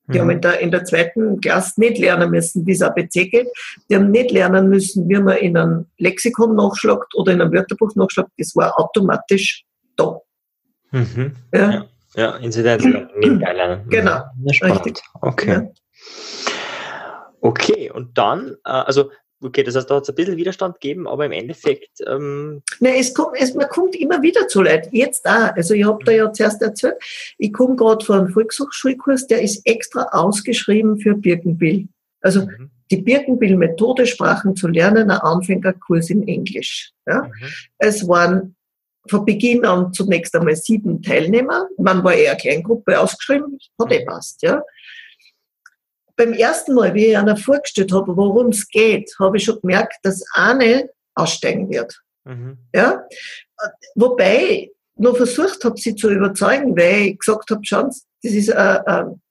Die mhm. haben in der, in der zweiten Klasse nicht lernen müssen, wie es ABC geht. Die haben nicht lernen müssen, wie man in einem Lexikon nachschlagt oder in einem Wörterbuch nachschlagt. Das war automatisch da. Mhm. Ja. ja. Ja, Inzidenz <clears throat> nebenbei lernen. Genau. Ja, richtig. Okay. Ja. Okay, und dann, äh, also okay, das heißt, da hat es ein bisschen Widerstand gegeben, aber im Endeffekt. Ähm Nein, es kommt, es, man kommt immer wieder zu Leid. Jetzt auch. Also ich habe da ja zuerst erzählt, ich komme gerade von einem Volkshochschulkurs, der ist extra ausgeschrieben für Birkenbill. Also mhm. die Birkenbill-Methode, Sprachen zu lernen, ein Anfängerkurs in Englisch. Ja? Mhm. Es waren von Beginn an zunächst einmal sieben Teilnehmer. Man war eher eine Kleingruppe ausgeschrieben, hat eh mhm. passt, ja. Beim ersten Mal, wie ich einer vorgestellt habe, worum es geht, habe ich schon gemerkt, dass eine aussteigen wird. Mhm. Ja? Wobei ich noch versucht habe, sie zu überzeugen, weil ich gesagt habe, schauen Sie, das ist eine, eine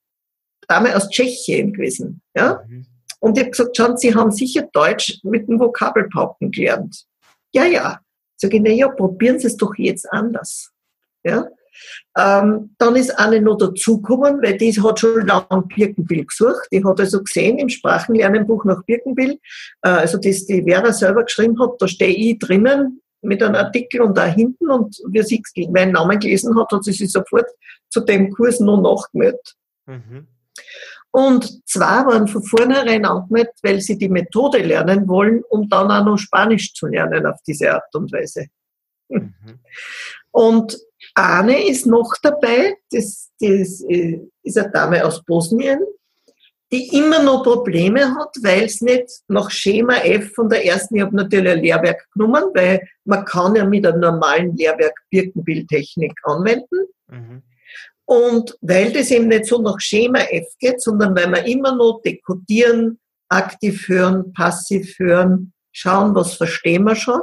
Dame aus Tschechien gewesen. Ja? Mhm. Und ich habe gesagt, schauen Sie, haben sicher Deutsch mit dem Vokabelpauken gelernt. Ja, ja. Sag ich, na ja, probieren Sie es doch jetzt anders. Ja? Ähm, dann ist eine noch dazugekommen, weil die hat schon lange Birkenbill gesucht. Die hat also gesehen im Sprachenlernenbuch nach Birkenbill, äh, also das die Vera selber geschrieben hat, da stehe ich drinnen mit einem Artikel und da hinten und wie sie meinen Namen gelesen hat, hat sie sich sofort zu dem Kurs noch nachgemeldet. Mhm. Und zwei waren von vornherein angemeldet, weil sie die Methode lernen wollen, um dann auch noch Spanisch zu lernen auf diese Art und Weise. Mhm. Und eine ist noch dabei, das, das äh, ist eine Dame aus Bosnien, die immer noch Probleme hat, weil es nicht nach Schema F von der ersten, ich habe natürlich ein Lehrwerk genommen, weil man kann ja mit einem normalen Lehrwerk Birkenbildtechnik anwenden. Mhm. Und weil das eben nicht so nach Schema F geht, sondern weil wir immer noch dekodieren, aktiv hören, passiv hören, schauen, was verstehen wir schon,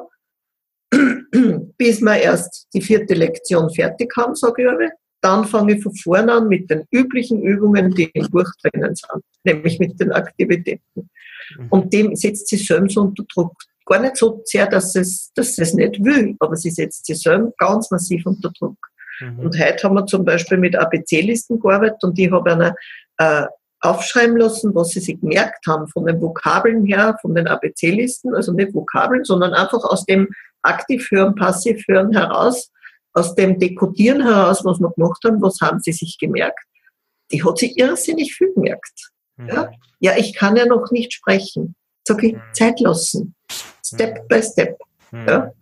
<clears throat> bis wir erst die vierte Lektion fertig haben, sage ich aber. Dann fange ich von vorne an mit den üblichen Übungen, die im Buch drinnen sind, nämlich mit den Aktivitäten. Mhm. Und dem setzt sie selbst unter Druck. Gar nicht so sehr, dass es, dass es nicht will, aber sie setzt sie selbst ganz massiv unter Druck. Mhm. Und heute haben wir zum Beispiel mit ABC-Listen gearbeitet und ich habe eine äh, aufschreiben lassen, was sie sich gemerkt haben von den Vokabeln her, von den ABC-Listen, also nicht Vokabeln, sondern einfach aus dem aktiv hören, passiv hören heraus, aus dem Dekodieren heraus, was wir gemacht haben, was haben sie sich gemerkt. Die hat sich irrsinnig viel gemerkt. Mhm. Ja? ja, ich kann ja noch nicht sprechen. Sag ich, mhm. Zeit lassen. Step mhm. by step. Mhm. Ja?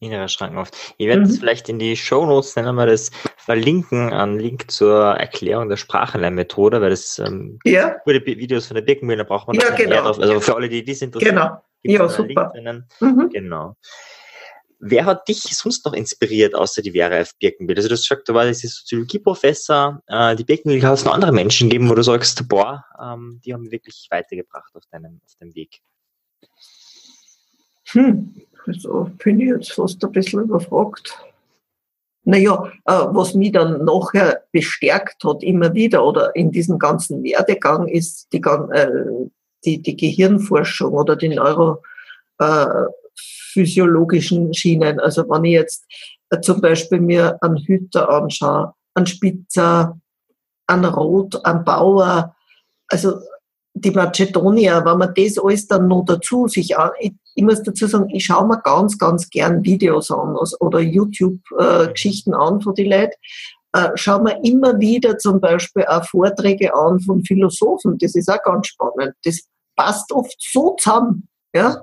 innerer Schrankenhaft. Ich werde mhm. vielleicht in die Show Notes nennen wir das verlinken, einen Link zur Erklärung der Sprachenlernmethode, weil das ähm, ja. gute Videos von der Birkenmühle braucht man ja, genau. drauf. Also für alle, die die sind Genau. Ja, super. Mhm. Genau. Wer hat dich sonst noch inspiriert, außer die Vera F. Birkenbild? Also du hast gesagt, du warst Soziologieprofessor, äh, die Birkenbild hat es noch andere Menschen gegeben, wo du sagst, boah, ähm, die haben wirklich weitergebracht auf deinem, auf deinem Weg. Hm, also bin ich jetzt fast ein bisschen überfragt. Naja, äh, was mich dann nachher bestärkt hat, immer wieder, oder in diesem ganzen Werdegang, ist die, äh, die, die Gehirnforschung oder die neurophysiologischen Schienen. Also wenn ich jetzt äh, zum Beispiel mir einen Hüter anschaue, einen Spitzer, einen Rot, einen Bauer, also die Macedonia, wenn man das alles dann noch dazu sich an, ich, ich muss dazu sagen, ich schaue mir ganz, ganz gern Videos an oder YouTube-Geschichten äh, an von den Leuten. Äh, schaue mir immer wieder zum Beispiel auch Vorträge an von Philosophen. Das ist auch ganz spannend. Das passt oft so zusammen. Ja?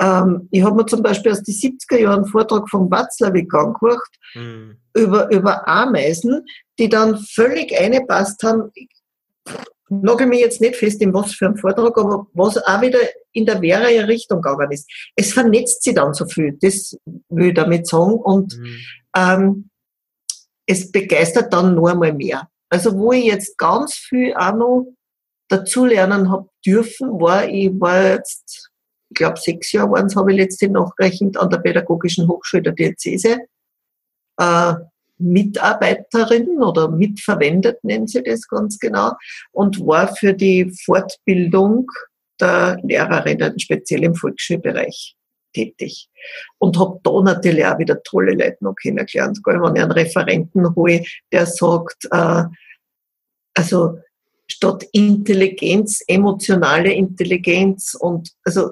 Ähm, ich habe mir zum Beispiel aus den 70er Jahren einen Vortrag von Watzlawick angehört mhm. über, über Ameisen, die dann völlig eingepasst haben nagel mich jetzt nicht fest in was für einem Vortrag, aber was auch wieder in der wäre Richtung gegangen ist. Es vernetzt sich dann so viel, das will ich damit sagen. Und mhm. ähm, es begeistert dann noch einmal mehr. Also wo ich jetzt ganz viel auch noch dazulernen habe dürfen, war, ich war jetzt, ich glaube sechs Jahre waren es, habe ich letztens nachgerechnet, an der Pädagogischen Hochschule der Diözese. Äh, Mitarbeiterin oder mitverwendet, nennen sie das ganz genau, und war für die Fortbildung der Lehrerinnen, speziell im Volksschulbereich, tätig. Und habe da natürlich auch wieder tolle Leute noch kennengelernt. Wenn ich einen Referenten hole, der sagt, äh, also statt Intelligenz, emotionale Intelligenz und also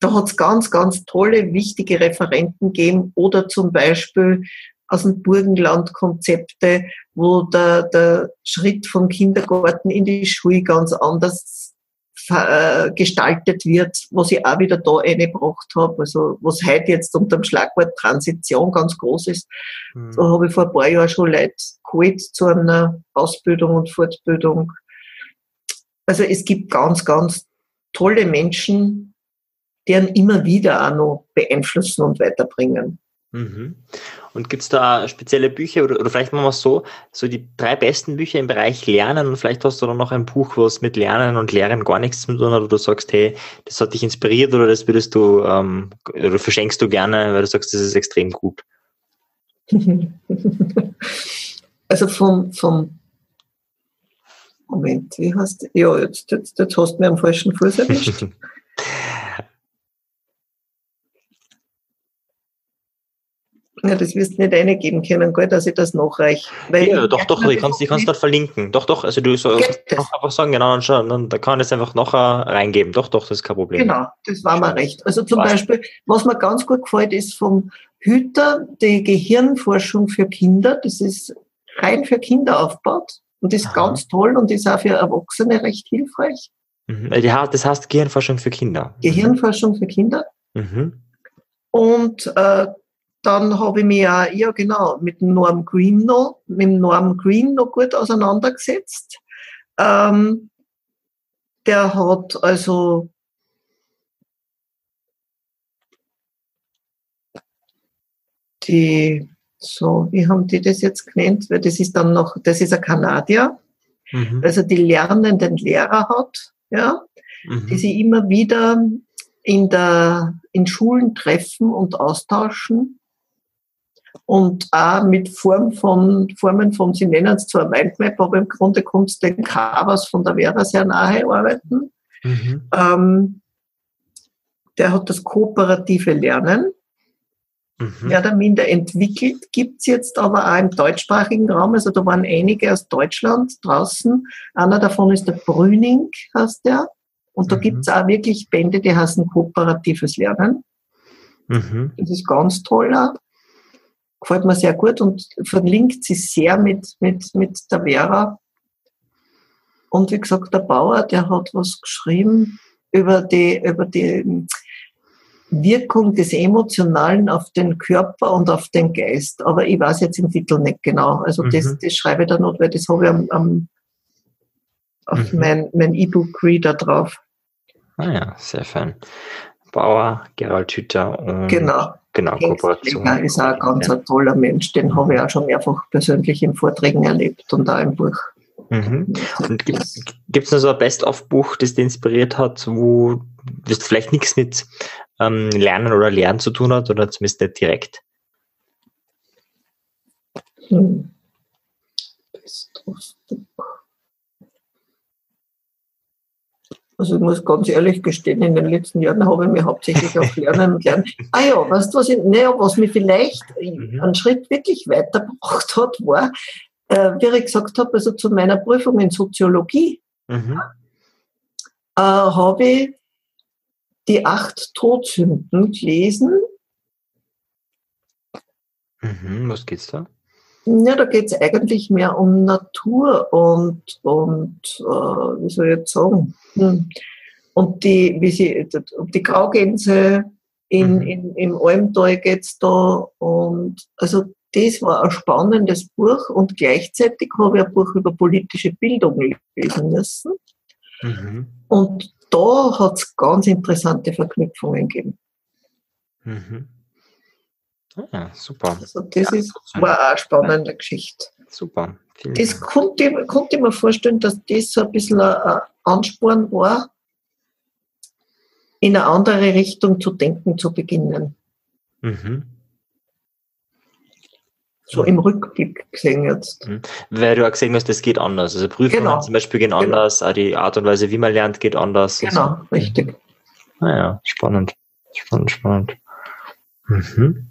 da hat es ganz, ganz tolle, wichtige Referenten gegeben oder zum Beispiel aus dem Burgenland Konzepte, wo der, der Schritt vom Kindergarten in die Schule ganz anders äh, gestaltet wird, was ich auch wieder da eingebracht habe, also was heute jetzt unter dem Schlagwort Transition ganz groß ist. Mhm. Da habe ich vor ein paar Jahren schon Leute geholt zu einer Ausbildung und Fortbildung. Also es gibt ganz, ganz tolle Menschen, deren immer wieder auch noch beeinflussen und weiterbringen. Mhm. Und gibt es da spezielle Bücher oder, oder vielleicht machen wir es so, so die drei besten Bücher im Bereich Lernen und vielleicht hast du dann noch ein Buch, was mit Lernen und Lehren gar nichts zu tun hat, oder du sagst, hey, das hat dich inspiriert oder das würdest du ähm, oder verschenkst du gerne, weil du sagst, das ist extrem gut. <laughs> Also vom, vom Moment, wie hast du, ja, jetzt, jetzt, jetzt hast du mir am falschen Fuß erwischt. <laughs> Ja, das wirst du nicht eingeben können, gell, dass ich das nachreiche. ja, doch, doch, ich kann es dort verlinken. Doch, doch, also du sollst einfach sagen, genau, dann, schon, dann, da kann ich es einfach nachher reingeben. Doch, doch, das ist kein Problem. Genau, das war mir recht. Also zum Was? Beispiel, was mir ganz gut gefällt, ist vom Hüter die Gehirnforschung für Kinder. Das ist rein für Kinder aufgebaut und ist Aha. ganz toll und ist auch für Erwachsene recht hilfreich. Mhm. Äh, das heißt Gehirnforschung für Kinder. Gehirnforschung für Kinder. Mhm. Und äh, dann habe ich mich auch, ja genau, mit Norm Green noch, mit Norm Green noch gut auseinandergesetzt. Ähm, der hat also die, so, wie haben die das jetzt genannt? Weil das ist dann noch, das ist ein Kanadier, mhm. also die lernenden Lehrer hat, ja, mhm. die sie immer wieder in der, in Schulen treffen und austauschen und auch mit Form von, Formen von, sie nennen es zwar Mindmap, aber im Grunde kommt es den Covers von der Vera sehr nahe arbeiten. Mhm. Ähm, der hat das kooperative Lernen mhm. mehr oder minder entwickelt, gibt es jetzt aber auch im deutschsprachigen Raum, also da waren einige aus Deutschland draußen. Einer davon ist der Brüning, heißt der. Und da mhm. gibt es auch wirklich Bände, die heißen kooperatives Lernen. Mhm. Das ist ganz toller gefällt mir sehr gut und verlinkt sie sehr mit, mit, mit der Vera. Und wie gesagt, der Bauer, der hat was geschrieben über die, über die Wirkung des Emotionalen auf den Körper und auf den Geist. Aber ich weiß jetzt im Titel nicht genau. Also mhm. das, das schreibe ich da noch, weil das habe ich am, am auf mhm. mein, mein E-Book-Reader drauf. Ah ja, sehr fein. Bauer, Gerald Hütter und genau. Genau, Kooperation. ist auch ein ganz ja. toller Mensch, den habe ich auch schon mehrfach persönlich in Vorträgen erlebt und auch im Buch. Mhm. Und gibt es noch so ein Best-of-Buch, das dich inspiriert hat, wo das vielleicht nichts mit ähm, Lernen oder Lernen zu tun hat oder zumindest nicht direkt? Hm. Best-of-Buch. Also ich muss ganz ehrlich gestehen, in den letzten Jahren habe ich mich hauptsächlich auf Lernen und Lernen. <laughs> Ah ja, weißt du, was, ich, naja, was mich vielleicht mhm. einen Schritt wirklich weitergebracht hat, war, äh, wie ich gesagt habe, also zu meiner Prüfung in Soziologie mhm. äh, habe ich die acht Todsünden gelesen. Mhm, was geht's da? Ja, da geht es eigentlich mehr um Natur und, und äh, wie soll ich jetzt sagen, hm. und die, wie sie, um die Graugänse in, mhm. in, im Almtal geht es da und also das war ein spannendes Buch und gleichzeitig habe ich ein Buch über politische Bildung lesen müssen. Mhm. Und da hat es ganz interessante Verknüpfungen gegeben. Mhm. Ah, super. Also das ist, war auch eine spannende Geschichte. Super. Vielen das konnte, konnte ich mir vorstellen, dass das so ein bisschen ein Ansporn war, in eine andere Richtung zu denken zu beginnen. Mhm. So im Rückblick gesehen jetzt. Mhm. Weil du auch gesehen hast, das geht anders. Also Prüfungen genau. zum Beispiel gehen genau. anders, auch die Art und Weise, wie man lernt, geht anders. Genau, so. richtig. Naja, ah spannend. Spannend, spannend. Mhm.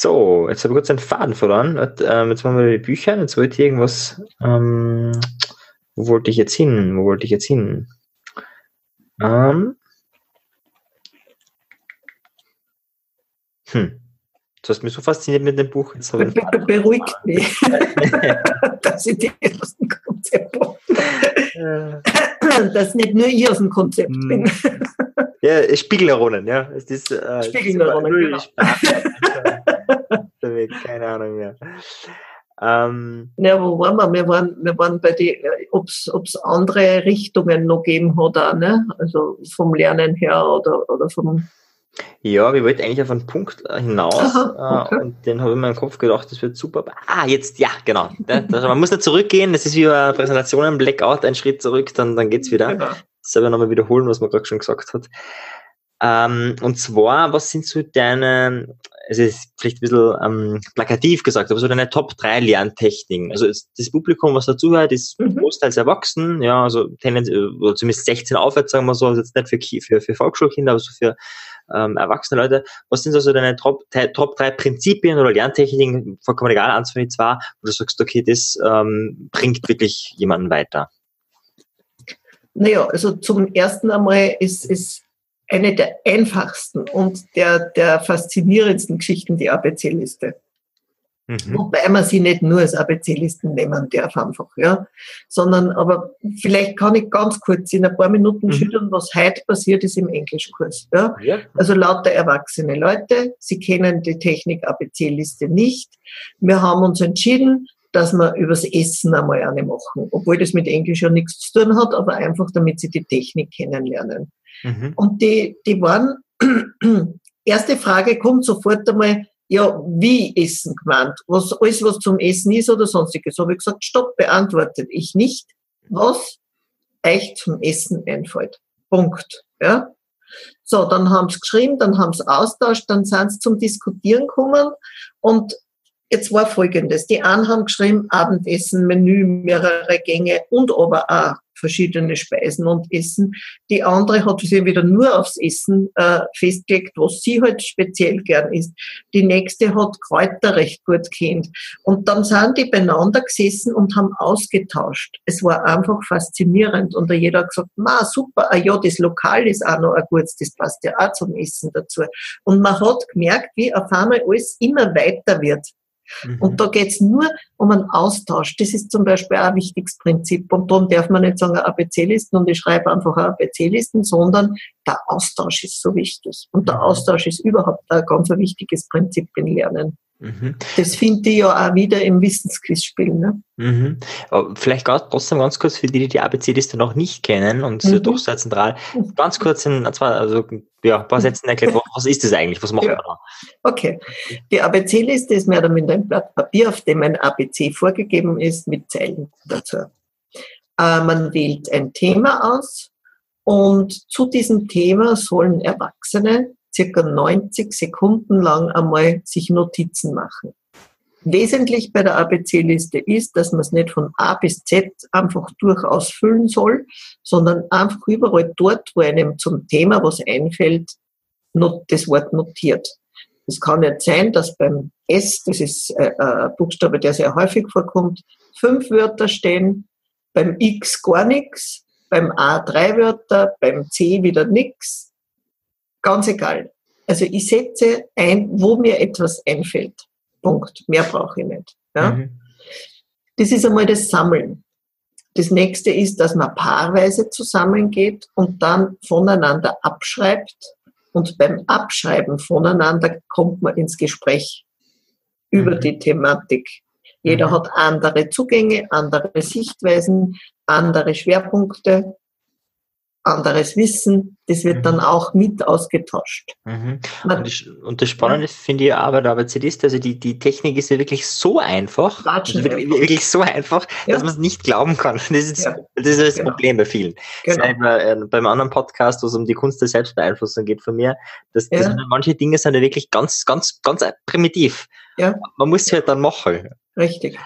So, jetzt habe ich kurz einen Faden verloren. Ähm, jetzt machen wir die Bücher. Jetzt wollte ich irgendwas. Ähm, wo wollte ich jetzt hin? Wo wollte ich jetzt hin? Ähm, hm. Du hast mich so fasziniert mit dem Buch. Jetzt habe ich Be beruhigt mich, <laughs> <laughs> dass ich die ersten Konzepte. dass nicht nur ich aus dem Konzept hm. bin. Ja, Spiegelneuronen, ja. Es ist, äh, Spiegelneuronen, genau. <laughs> <laughs> Keine Ahnung mehr. Ähm, ja, wo waren wir? Wir waren, wir waren bei die, ob es andere Richtungen noch geben hat, auch, ne? also vom Lernen her oder, oder vom. Ja, wir wollten eigentlich auf einen Punkt hinaus Aha, okay. äh, und den habe ich in meinem Kopf gedacht, das wird super. Ah, jetzt, ja, genau. man muss da zurückgehen, das ist wie bei Präsentationen, Blackout, ein Schritt zurück, dann, dann es wieder. Genau. Selber nochmal wiederholen, was man gerade schon gesagt hat. Ähm, und zwar, was sind so deine, es ist vielleicht ein bisschen ähm, plakativ gesagt, aber so deine Top 3 Lerntechniken. Also das Publikum, was dazuhört, ist mhm. großteils erwachsen, ja, also oder zumindest 16 aufwärts, sagen wir so, also jetzt nicht für, für, für Volksschulkinder, aber so für ähm, erwachsene Leute. Was sind also deine Top, Top 3 Prinzipien oder Lerntechniken, vollkommen egal, eins von den zwei, wo du sagst, okay, das ähm, bringt wirklich jemanden weiter? Naja, also zum ersten einmal ist, ist eine der einfachsten und der, der faszinierendsten Geschichten die ABC-Liste. Mhm. Wobei man sie nicht nur als ABC-Listen nehmen darf einfach, ja. Sondern, aber vielleicht kann ich ganz kurz in ein paar Minuten mhm. schildern, was heute passiert ist im Englischkurs, ja. ja. Also lauter erwachsene Leute, sie kennen die Technik ABC-Liste nicht. Wir haben uns entschieden, dass wir übers Essen einmal eine machen, obwohl das mit Englisch ja nichts zu tun hat, aber einfach damit sie die Technik kennenlernen. Mhm. Und die, die waren, <clears throat> erste Frage kommt sofort einmal, ja, wie Essen gemeint? Was, alles, was zum Essen ist oder sonstiges. Habe ich gesagt, stopp, beantwortet ich nicht. Was euch zum Essen einfällt. Punkt. Ja. So, dann haben sie geschrieben, dann haben sie austauscht, dann sind sie zum Diskutieren gekommen und jetzt war folgendes. Die einen haben geschrieben, Abendessen, Menü, mehrere Gänge und aber auch verschiedene Speisen und Essen. Die andere hat sich wieder nur aufs Essen äh, festgelegt, was sie halt speziell gern isst. Die nächste hat Kräuter recht gut kennt. Und dann sind die beieinander gesessen und haben ausgetauscht. Es war einfach faszinierend. Und jeder hat gesagt, ma super, ah ja, das Lokal ist auch noch ein gutes, das passt ja auch zum Essen dazu. Und man hat gemerkt, wie auf einmal alles immer weiter wird. Mhm. Und da geht's nur um einen Austausch. Das ist zum Beispiel auch ein wichtiges Prinzip. Und darum darf man nicht sagen ABC-Listen und ich schreibe einfach ABC-Listen, sondern der Austausch ist so wichtig. Und der mhm. Austausch ist überhaupt ein ganz wichtiges Prinzip im Lernen. Mhm. Das finde ich ja auch wieder im Wissensquizspiel. Ne? Mhm. Vielleicht trotzdem ganz kurz für die, die die ABC-Liste noch nicht kennen und mhm. doch sehr zentral, ganz kurz in also, ja, ein paar Sätzen erklärt, was ist das eigentlich, was macht ja. man da? Okay, die ABC-Liste ist mehr oder minder ein Blatt Papier, auf dem ein ABC vorgegeben ist mit Zeilen dazu. Äh, man wählt ein Thema aus und zu diesem Thema sollen Erwachsene circa 90 Sekunden lang einmal sich Notizen machen. Wesentlich bei der ABC-Liste ist, dass man es nicht von A bis Z einfach durchaus füllen soll, sondern einfach überall dort, wo einem zum Thema was einfällt, das Wort notiert. Es kann nicht sein, dass beim S, das ist äh, ein Buchstabe, der sehr häufig vorkommt, fünf Wörter stehen, beim X gar nichts, beim A drei Wörter, beim C wieder nichts, Ganz egal. Also ich setze ein, wo mir etwas einfällt. Punkt. Mehr brauche ich nicht. Ja? Mhm. Das ist einmal das Sammeln. Das nächste ist, dass man paarweise zusammengeht und dann voneinander abschreibt. Und beim Abschreiben voneinander kommt man ins Gespräch über mhm. die Thematik. Jeder mhm. hat andere Zugänge, andere Sichtweisen, andere Schwerpunkte anderes Wissen, das wird mhm. dann auch mit ausgetauscht. Mhm. Und, das, und, das Spannende ja. finde ich aber der ABC-Liste, also die, die Technik ist ja wirklich so einfach, also wirklich, wirklich, so einfach, ja. dass man es nicht glauben kann. <laughs> Das ist, das, ist das genau. Problem bei vielen. Genau. Bei, äh, beim anderen Podcast, wo es um die Kunst der Selbstbeeinflussung geht von mir, dass, dass manche Dinge sind ja wirklich ganz, ganz, ganz primitiv. Man muss sie halt dann machen. Richtig.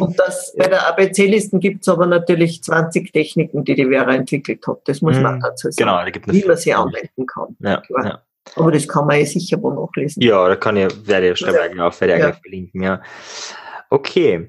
Und das, bei der ABC-Listen gibt es aber natürlich 20 Techniken, die die Vera entwickelt hat. Das muss man mhm. dazu sagen. Genau, da gibt es wie man sie anwenden kann. Ja, ja. Aber das kann man ja sicher wo nachlesen. Ja, da kann ich, werde ich, schreibe ja. auf, werde ich ja. verlinken, ja. Okay.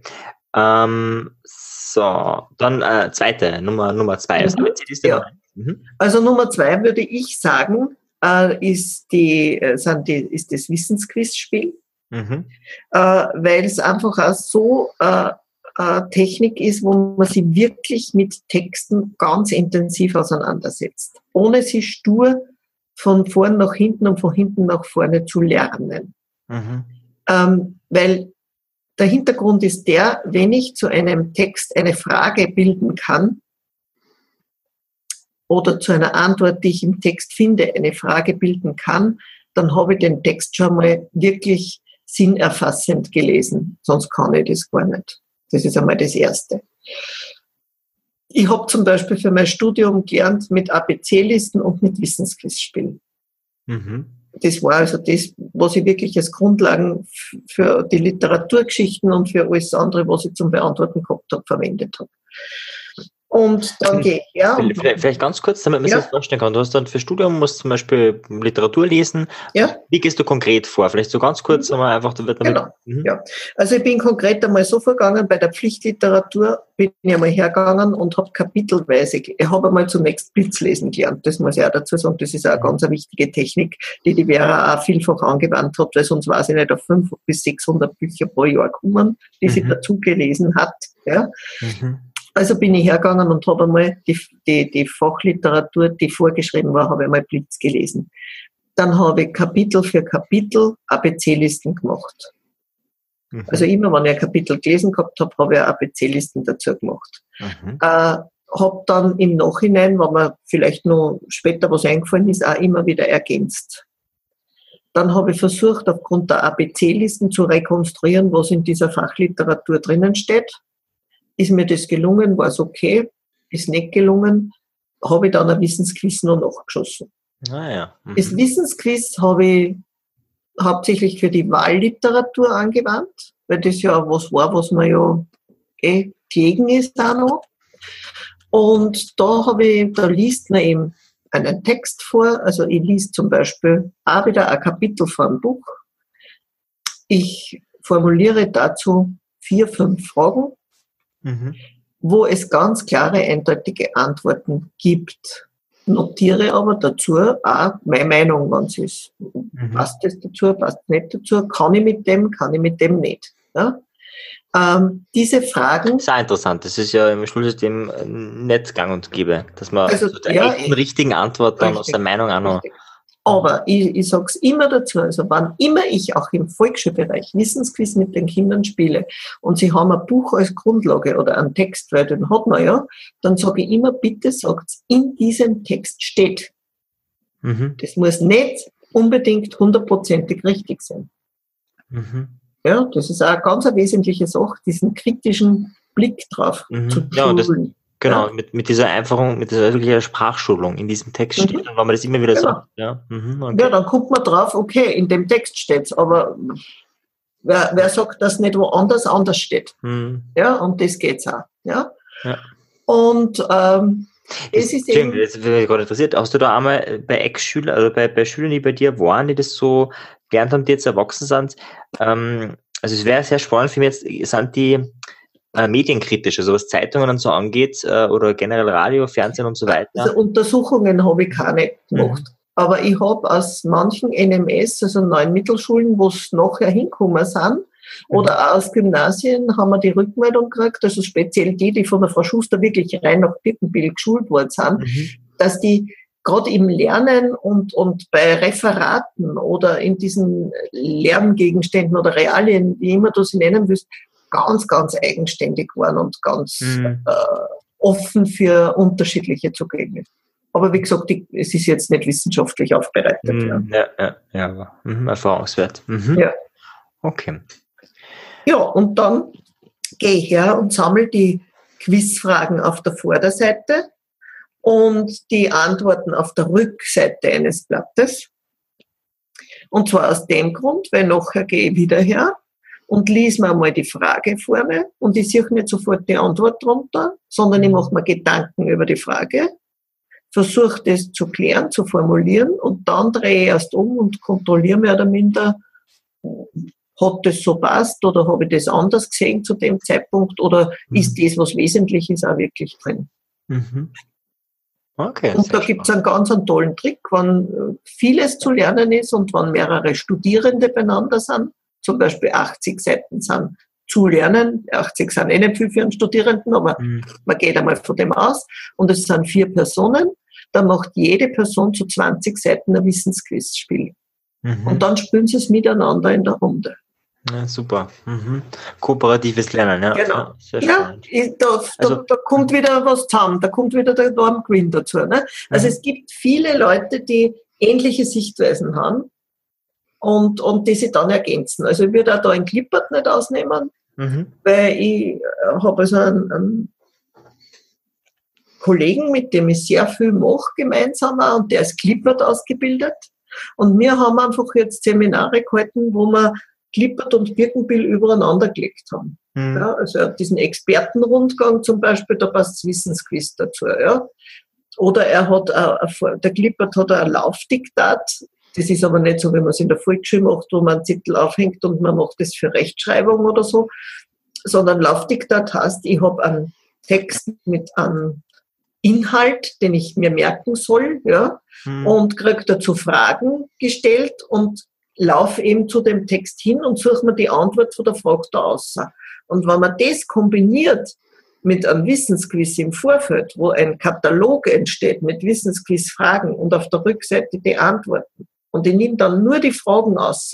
Ähm, so, dann äh, zweite, Nummer, Nummer zwei. Also, mhm. ja. Mhm. also Nummer zwei würde ich sagen, äh, ist, die, äh, sind die, ist das Wissensquizspiel. Mhm. Äh, weil es einfach auch so äh, äh, Technik ist, wo man sich wirklich mit Texten ganz intensiv auseinandersetzt, ohne sie stur von vorn nach hinten und von hinten nach vorne zu lernen. Mhm. Ähm, weil der Hintergrund ist der, wenn ich zu einem Text eine Frage bilden kann oder zu einer Antwort, die ich im Text finde, eine Frage bilden kann, dann habe ich den Text schon mal wirklich sinnerfassend gelesen. Sonst kann ich das gar nicht. Das ist einmal das Erste. Ich habe zum Beispiel für mein Studium gelernt mit ABC-Listen und mit Wissensquizspielen. Mhm. Das war also das, was ich wirklich als Grundlagen für die Literaturgeschichten und für alles andere, was ich zum Beantworten gehabt habe, verwendet habe. Und dann gehe ich ja. Vielleicht ganz kurz, damit man ja. sich das vorstellen kann. Du hast dann für Studium, musst zum Beispiel Literatur lesen. Ja. Wie gehst du konkret vor? Vielleicht so ganz kurz, mhm. einfach, da wird damit. Genau. Mhm. Ja. Also ich bin konkret einmal so vorgegangen, bei der Pflichtliteratur bin ich einmal hergegangen und habe kapitelweise, ich habe einmal zunächst Blitzlesen gelernt. Das muss ich auch dazu sagen. Das ist auch eine ganz wichtige Technik, die die Vera auch vielfach angewandt hat, weil sonst weiß ich nicht, auf 500 bis 600 Bücher pro Jahr kommen, die mhm. sie dazu gelesen hat. Ja. Mhm. Also bin ich hergegangen und habe einmal die, die, die Fachliteratur, die vorgeschrieben war, habe ich einmal Blitz gelesen. Dann habe ich Kapitel für Kapitel ABC-Listen gemacht. Mhm. Also immer, wenn ich ein Kapitel gelesen gehabt habe, habe ich ABC-Listen dazu gemacht. Mhm. Äh, habe dann im Nachhinein, wenn mir vielleicht noch später was eingefallen ist, auch immer wieder ergänzt. Dann habe ich versucht, aufgrund der ABC-Listen zu rekonstruieren, was in dieser Fachliteratur drinnen steht. Ist mir das gelungen, war es okay. Ist nicht gelungen, habe ich dann ein Wissensquiz noch nachgeschossen. Ah, ja. mhm. Das Wissensquiz habe ich hauptsächlich für die Wahlliteratur angewandt, weil das ja was war, was man ja eh gegen ist auch noch. Und da habe ich, da liest man eben einen Text vor. Also ich liest zum Beispiel auch wieder ein Kapitel vor einem Buch. Ich formuliere dazu vier, fünf Fragen mhm. wo es ganz klare, eindeutige Antworten gibt. Notiere aber dazu auch meine Meinung, wenn es ist. Mhm. Passt das dazu, passt nicht dazu? Kann ich mit dem, kann ich mit dem nicht? Ja? Ähm, diese Fragen. Sehr interessant. Das ist ja im Schulsystem nicht gang und gäbe, dass man also, der ja, echten, richtigen Antwort dann richtig, aus der Meinung auch noch richtig. Aber ich, ich sage es immer dazu, also wann immer ich auch im Volksschulbereich Wissensquiz mit den Kindern spiele und sie haben ein Buch als Grundlage oder einen Text, weil den hat man ja, dann sage ich immer, bitte sagt in diesem Text steht. Mhm. Das muss nicht unbedingt hundertprozentig richtig sein. Mhm. Ja, das ist auch eine ganz wesentliche Sache, diesen kritischen Blick drauf mhm. zu ja, schulen. Genau, ja. mit, mit dieser Einfachung, mit dieser wirklichen Sprachschulung in diesem Text mhm. steht, und wenn man das immer wieder genau. sagt. Ja. Mhm, okay. ja, dann guckt man drauf, okay, in dem Text steht es, aber wer, wer sagt, dass nicht woanders anders steht? Mhm. Ja, und das geht's auch. Ja. ja. Und ähm, es ist eben. Das mich gerade interessiert. Hast du da einmal bei Ex-Schülern, also bei, bei Schülern, die bei dir waren, die das so gelernt haben, die jetzt erwachsen sind, ähm, also es wäre sehr spannend für mich jetzt, sind die äh, medienkritisch, also was Zeitungen und so angeht, äh, oder generell Radio, Fernsehen und so weiter? Also Untersuchungen habe ich keine gemacht. Mhm. Aber ich habe aus manchen NMS, also neuen Mittelschulen, wo es nachher hinkommen sind, mhm. oder auch aus Gymnasien haben wir die Rückmeldung gekriegt, also speziell die, die von der Frau Schuster wirklich rein nach Birkenbill geschult worden sind, mhm. dass die gerade im Lernen und, und bei Referaten oder in diesen Lerngegenständen oder Realien, wie immer du sie nennen willst, ganz, ganz eigenständig waren und ganz mhm. äh, offen für unterschiedliche Zugänge. Aber wie gesagt, die, es ist jetzt nicht wissenschaftlich aufbereitet. Mhm, ja, ja, ja, ja mhm, erfahrungswert. Mhm. Ja. Okay. Ja, und dann gehe ich her und sammle die Quizfragen auf der Vorderseite und die Antworten auf der Rückseite eines Blattes. Und zwar aus dem Grund, weil nachher gehe ich wieder her und lese mir einmal die Frage vorne und ich sehe nicht sofort die Antwort drunter, sondern ich mache mir Gedanken über die Frage, versuche das zu klären, zu formulieren und dann drehe ich erst um und kontrolliere mehr oder minder, hat das so passt oder habe ich das anders gesehen zu dem Zeitpunkt oder mhm. ist das, was wesentlich ist, auch wirklich drin. Mhm. Okay, und da gibt es einen ganz einen tollen Trick, wenn vieles zu lernen ist und wenn mehrere Studierende beieinander sind, zum Beispiel 80 Seiten sind zu lernen. 80 sind eh nicht viel für einen Studierenden, aber mhm. man geht einmal von dem aus. Und es sind vier Personen. Da macht jede Person zu 20 Seiten ein Wissensquizspiel. Mhm. Und dann spielen sie es miteinander in der Runde. Ja, super. Mhm. Kooperatives Lernen, ja. Genau. Ja, da, also, da, da, kommt wieder was zusammen, da kommt wieder der Norm Green dazu. Ne? Also mhm. es gibt viele Leute, die ähnliche Sichtweisen haben und, und die sich dann ergänzen. Also ich würde auch da ein Clippert nicht ausnehmen, mhm. weil ich äh, habe also einen, einen, Kollegen, mit dem ich sehr viel mache gemeinsam auch, und der ist Clippert ausgebildet. Und wir haben einfach jetzt Seminare gehalten, wo wir Klippert und Birkenbill übereinander gelegt haben. Mhm. Ja, also er hat diesen Expertenrundgang zum Beispiel, da passt das Wissensquiz dazu. Ja. Oder er hat, äh, der Klippert hat ein Laufdiktat, das ist aber nicht so, wie man es in der Volksschule macht, wo man einen Zettel aufhängt und man macht das für Rechtschreibung oder so, sondern Laufdiktat heißt, ich habe einen Text mit einem Inhalt, den ich mir merken soll, ja, hm. und kriege dazu Fragen gestellt und laufe eben zu dem Text hin und suche mir die Antwort von der Frage da aus. Und wenn man das kombiniert mit einem Wissensquiz im Vorfeld, wo ein Katalog entsteht mit Wissensquiz-Fragen und auf der Rückseite die Antworten, und ich nehme dann nur die Fragen aus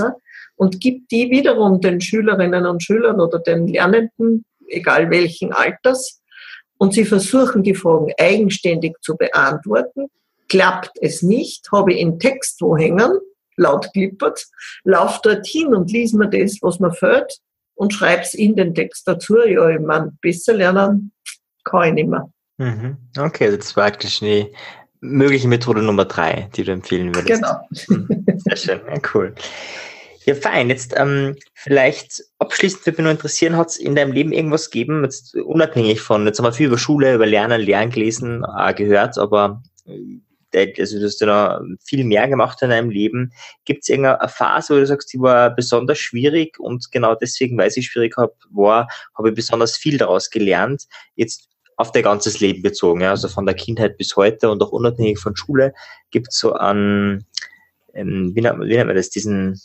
und gebe die wiederum den Schülerinnen und Schülern oder den Lernenden, egal welchen Alters, und sie versuchen die Fragen eigenständig zu beantworten. Klappt es nicht, habe ich einen Text wo hängen, laut klippert, lauf dorthin und lies mir das, was mir fällt und schreib's in den Text dazu. Ja, ich meine, besser lernen kann ich nicht mehr. Mhm. Okay, das war eigentlich eine mögliche Methode Nummer drei, die du empfehlen würdest. Genau. Mhm. Sehr schön, ja, cool. Ja, fein. Jetzt ähm, vielleicht abschließend würde mich nur interessieren, hat es in deinem Leben irgendwas gegeben, jetzt unabhängig von, jetzt haben wir viel über Schule, über Lernen, Lernen gelesen, äh, gehört, aber äh, also du hast ja noch viel mehr gemacht in deinem Leben. Gibt es irgendeine Phase, wo du sagst, die war besonders schwierig und genau deswegen, weil sie schwierig hab, war, habe ich besonders viel daraus gelernt. Jetzt auf dein ganzes Leben bezogen, ja, also von der Kindheit bis heute und auch unabhängig von Schule, gibt es so einen, ähm, wie, nennt, wie nennt man das, diesen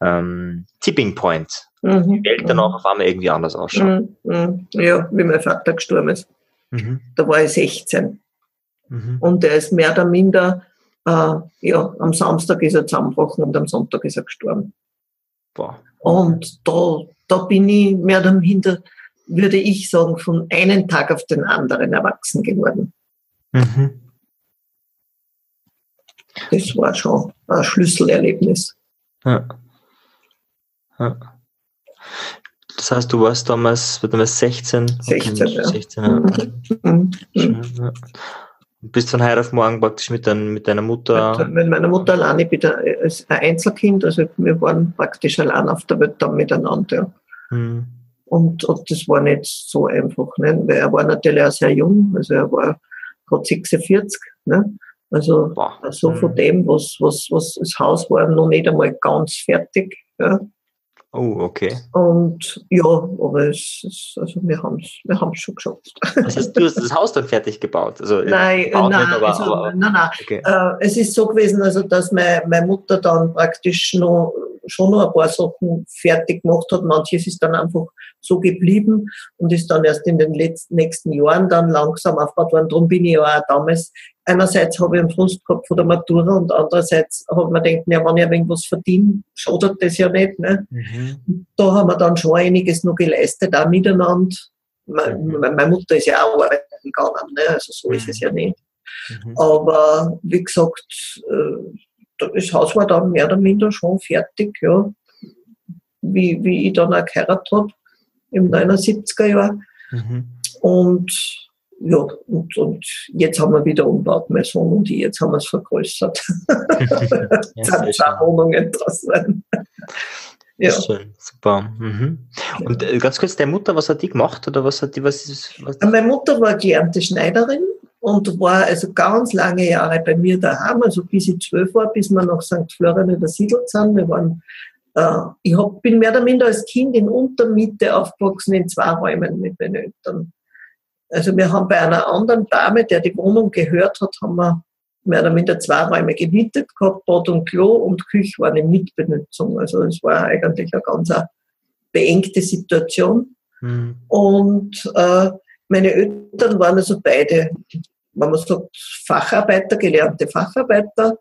ähm, Tipping Point. Mhm. Die Welt danach auf einmal irgendwie anders ausschaut. Mhm. mhm. Ja, wie mein Vater gestorben ist. Mhm. Da war ich 16. Mhm. Und er ist mehr oder minder, äh, ja, am Samstag ist er zusammengebrochen und am Sonntag ist er gestorben. Boah. Und da, da bin ich mehr oder minder, würde ich sagen, von einem Tag auf den anderen erwachsen geworden. Mhm. Das war schon ein Schlüsselerlebnis. Ja. Ja. Das heißt, du warst damals, damals 16? 16, ja. 16 ja. Mhm. Mhm. Und bist von heute auf morgen praktisch mit, dein, mit deiner Mutter? Mit, mit meiner Mutter alleine, ich bin ein Einzelkind, also wir waren praktisch allein auf der Welt dann miteinander. Ja. Mhm. Und, und das war nicht so einfach, ne? weil er war natürlich auch sehr jung, also er war gerade 46. Ne? Also Boah. so von mhm. dem, was, was, was das Haus war, noch nicht einmal ganz fertig. Ja? Oh, okay. Und ja, aber es ist, also wir haben es wir haben's schon geschafft. Das heißt, du hast das Haus dann fertig gebaut? Also nein, nein, nicht, aber, also, aber, nein, nein. Okay. Äh, es ist so gewesen, also, dass meine, meine Mutter dann praktisch noch, schon noch ein paar Sachen fertig gemacht hat. Manches ist dann einfach so geblieben und ist dann erst in den letzten, nächsten Jahren dann langsam aufgebaut worden. Darum bin ich ja auch damals einerseits habe ich einen Frust gehabt von der Matura und andererseits habe ich mir gedacht, ja, wenn ich irgendwas verdiene, schadet das ja nicht. Ne? Mhm. Da haben wir dann schon einiges noch geleistet, auch miteinander. Mhm. Meine Mutter ist ja auch arbeiten gegangen, ne? also so mhm. ist es ja nicht. Mhm. Aber wie gesagt, äh, das Haus war dann mehr oder minder schon fertig, ja. Wie, wie ich dann auch geheiratet habe im 79er Jahr. Mhm. Und ja, und, und jetzt haben wir wieder umgebaut, mein Sohn und ich, jetzt haben wir es vergrößert. <laughs> ja, sind zwei Wohnungen draus Ja. Schön, super. Mhm. Und äh, ganz kurz, deine Mutter, was hat die gemacht oder was hat die, was ist, was Meine Mutter war gelernte Schneiderin und war also ganz lange Jahre bei mir daheim, also bis ich zwölf war, bis wir nach St. Florian übersiedelt sind. Wir waren, äh, ich hab, bin mehr oder minder als Kind in Untermiete aufgewachsen in zwei Räumen mit meinen Eltern. Also wir haben bei einer anderen Dame, der die Wohnung gehört hat, haben wir mehr oder minder zwei Räume gemietet gehabt, Bad und Klo und Küche waren in Mitbenutzung. Also es war eigentlich ein ganz beengte Situation. Mhm. Und äh, meine Eltern waren also beide, wenn man sagt, Facharbeiter, gelernte Facharbeiter.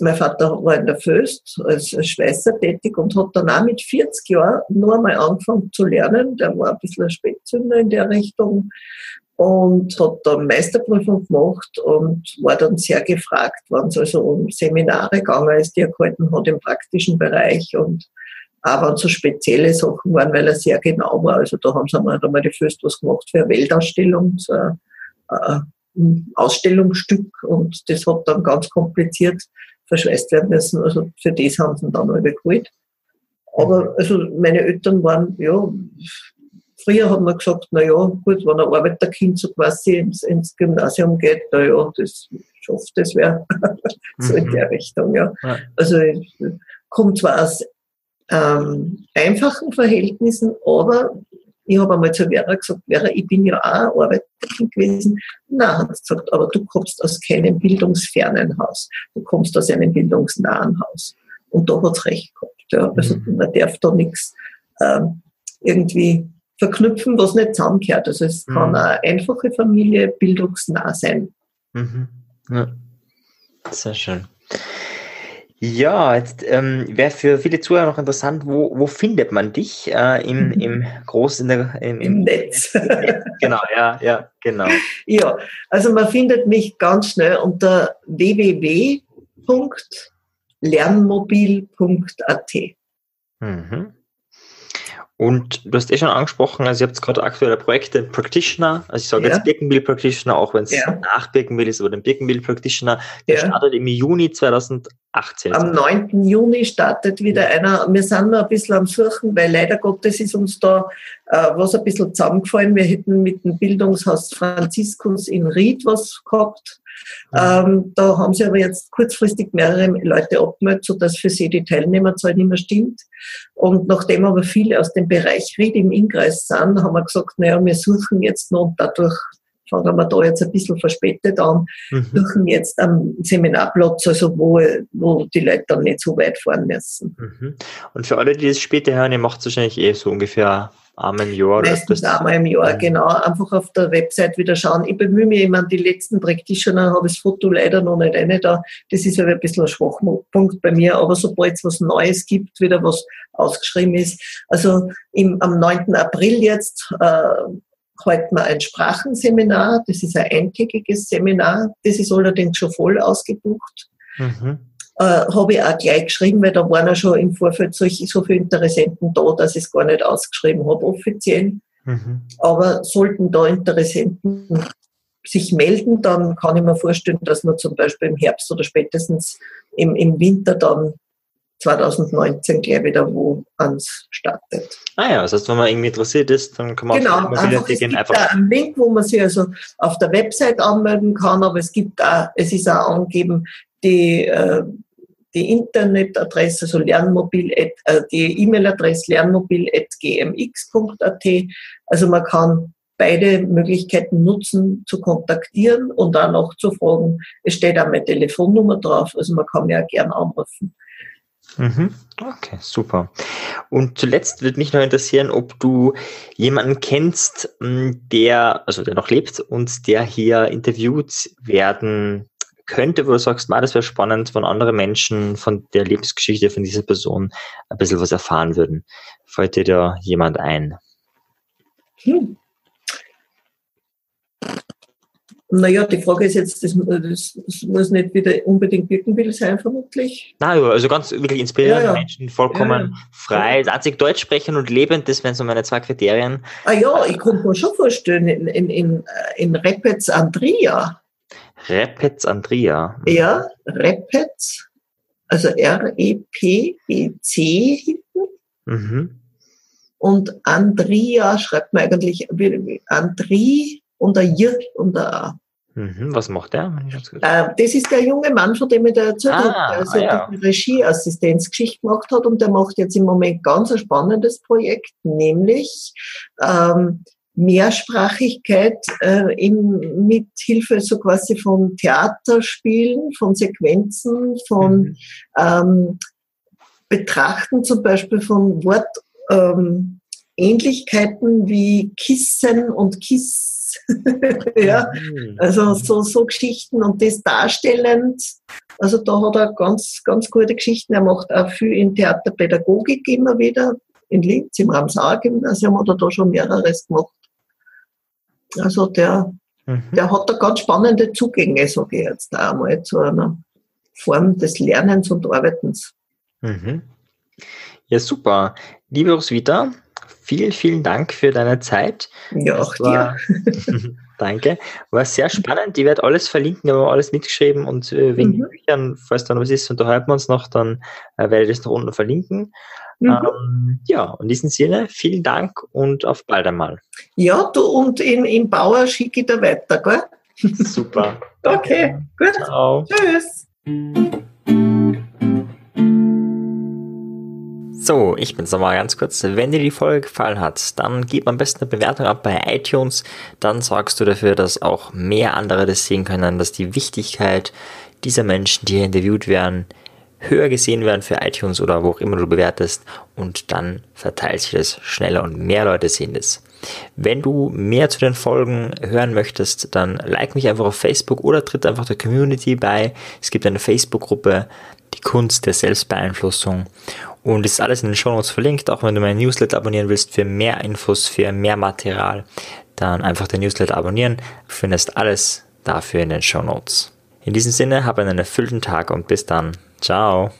Mein Vater war in der Föst als Schweißer tätig und hat dann auch mit 40 Jahren nur einmal angefangen zu lernen. Der war ein bisschen ein Spätzünder in der Richtung und hat dann Meisterprüfung gemacht und war dann sehr gefragt, wenn es also um Seminare gegangen ist, die er gehalten hat im praktischen Bereich und auch wenn so spezielle Sachen waren, weil er sehr genau war. Also da haben sie einmal, einmal die Fürst was gemacht für eine Weltausstellung, so ein, ein Ausstellungsstück und das hat dann ganz kompliziert verschweißt werden müssen. Also für das haben sie ihn dann alle geholt. Aber also meine Eltern waren, ja, früher haben wir gesagt, na ja, gut, wenn ein Arbeiterkind so quasi ins, ins Gymnasium geht, na ja, das schafft das wäre <laughs> so in mhm. der Richtung, ja. ja. Also kommt zwar aus ähm, einfachen Verhältnissen, aber ich habe einmal zu Vera gesagt, Vera, ich bin ja auch Arbeiterkind gewesen. Nein, hat sie gesagt, aber du kommst aus keinem bildungsfernen Haus. Du kommst aus einem bildungsnahen Haus. Und da hat es recht gehabt. Ja. Also mhm. man darf da nichts ähm, irgendwie verknüpfen, was nicht zusammengehört. Also es mhm. kann eine einfache Familie bildungsnah sein. Mhm. Ja. Sehr schön. Ja, jetzt ähm, wäre für viele Zuhörer noch interessant, wo, wo findet man dich äh, im, mhm. im großen im, im, <laughs> Im Netz. genau, ja, ja, genau. Ja, also man findet mich ganz schnell unter www.lernmobil.at. Mhm. Und du hast eh schon angesprochen, also ihr habt gerade aktuelle Projekte, Practitioner, also ich sage ja. jetzt Birkenbill Practitioner, auch wenn es ja. nach Birkenbill ist, aber den Birkenbill Practitioner, der ja. startet im Juni 2018. Am 9. Juni startet wieder einer. Wir sind noch ein bisschen am Suchen, weil leider Gottes ist uns da äh, was ein bisschen zusammengefallen. Wir hätten mit dem Bildungshaus Franziskus in Ried was gehabt. Ähm, da haben sie aber jetzt kurzfristig mehrere Leute abgemeldet, sodass für sie die Teilnehmerzahl nicht mehr stimmt. Und nachdem aber viele aus dem Bereich Ried im Inkreis sind, haben wir gesagt, naja, wir suchen jetzt noch und dadurch fangen wir da jetzt ein bisschen verspätet an, mhm. suchen jetzt am Seminarplatz, also wo, wo die Leute dann nicht so weit fahren müssen. Mhm. Und für alle, die das später hören, ihr macht es wahrscheinlich eh so ungefähr einmal im Jahr? Meistens einmal im Jahr, genau. Einfach auf der Website wieder schauen. Ich bemühe mich immer, die letzten Practitioner habe ich das Foto leider noch nicht rein da. Das ist aber ein bisschen ein Schwachpunkt bei mir. Aber sobald es was Neues gibt, wieder was ausgeschrieben ist. Also im, am 9. April jetzt äh, halten wir ein Sprachenseminar. Das ist ein eintägiges Seminar. Das ist allerdings schon voll ausgebucht. Mhm äh, habe ich auch gleich geschrieben, weil da waren ja schon im Vorfeld solche, so viele Interessenten da, dass ich es gar nicht ausgeschrieben habe offiziell. Mhm. Aber sollten da Interessenten sich melden, dann kann ich mir vorstellen, dass man zum Beispiel im Herbst oder spätestens im, im Winter dann 2019 gleich wieder wo ans startet. Ah ja, das heißt, wenn man irgendwie interessiert ist, dann kann man genau, auf einfach, es gibt einfach. Da einen Link, wo man sich also auf der Website anmelden kann, aber es gibt auch, es ist auch angegeben, die, äh, die Internetadresse, also Lernmobil, äh, die E-Mail-Adresse lernmobil.gmx.at. Also man kann beide Möglichkeiten nutzen, zu kontaktieren und dann auch zu fragen. Es steht auch meine Telefonnummer drauf, also man kann mir auch gern anrufen. Mhm. Okay, super. Und zuletzt würde mich noch interessieren, ob du jemanden kennst, der, also der noch lebt und der hier interviewt werden könnte, wo du sagst, das wäre spannend, von anderen Menschen, von der Lebensgeschichte von dieser Person ein bisschen was erfahren würden. Fällt dir da jemand ein? Hm. Naja, die Frage ist jetzt, das, das, muss nicht wieder unbedingt Birkenbill sein, vermutlich. Ja, also ganz wirklich inspirierende ja, ja. Menschen, vollkommen ja, frei, das einzig Deutsch sprechen und lebend, das wären so meine zwei Kriterien. Ah ja, ich konnte mir schon vorstellen, in, in, in, in Repetz Andria Repetz Andrea. Ja, Repetz, also R-E-P-E-C hinten. Mhm. Und Andrea schreibt man eigentlich Andri und ein J und ein A. Mhm, was macht der? Äh, das ist der junge Mann, von dem ich da erzählt ah, habe, der also ah, ja. Regieassistenzgeschichte gemacht hat und der macht jetzt im Moment ganz ein spannendes Projekt, nämlich ähm, Mehrsprachigkeit äh, im, mit Hilfe so quasi von Theaterspielen, von Sequenzen, von mhm. ähm, Betrachten zum Beispiel von Wort ähm, wie Kissen und Kiss. <laughs> ja, mhm. also so, so Geschichten und das darstellend. Also da hat er ganz, ganz gute Geschichten. Er macht auch viel in Theaterpädagogik immer wieder. In Linz, im Ramsauer-Gymnasium hat er da schon mehreres gemacht. Also der, mhm. der hat da ganz spannende Zugänge, sage ich jetzt einmal, zu einer Form des Lernens und Arbeitens. Mhm. Ja, super. Liebe Roswitha, vielen, vielen Dank für deine Zeit. Ja, auch war, dir. <laughs> danke. War sehr spannend. Ich werde alles verlinken, habe alles mitgeschrieben und äh, wegen mhm. Büchern, falls da noch was ist, unterhalten wir uns noch, dann äh, werde ich das noch unten verlinken. Mhm. Ähm, ja, in diesem Sinne, vielen Dank und auf bald einmal. Ja, du und in, in Bauer schicke ich da weiter, gell? Super. <laughs> okay, gut. Ciao. Tschüss. So, ich bin's nochmal ganz kurz. Wenn dir die Folge gefallen hat, dann gib am besten eine Bewertung ab bei iTunes. Dann sorgst du dafür, dass auch mehr andere das sehen können, dass die Wichtigkeit dieser Menschen, die hier interviewt werden, höher gesehen werden für iTunes oder wo auch immer du bewertest und dann verteilt sich das schneller und mehr Leute sehen das. Wenn du mehr zu den Folgen hören möchtest, dann like mich einfach auf Facebook oder tritt einfach der Community bei. Es gibt eine Facebook-Gruppe, die Kunst der Selbstbeeinflussung und ist alles in den Show Notes verlinkt, auch wenn du mein Newsletter abonnieren willst für mehr Infos, für mehr Material, dann einfach den Newsletter abonnieren. Du findest alles dafür in den Show Notes. In diesem Sinne, hab einen erfüllten Tag und bis dann. Ciao.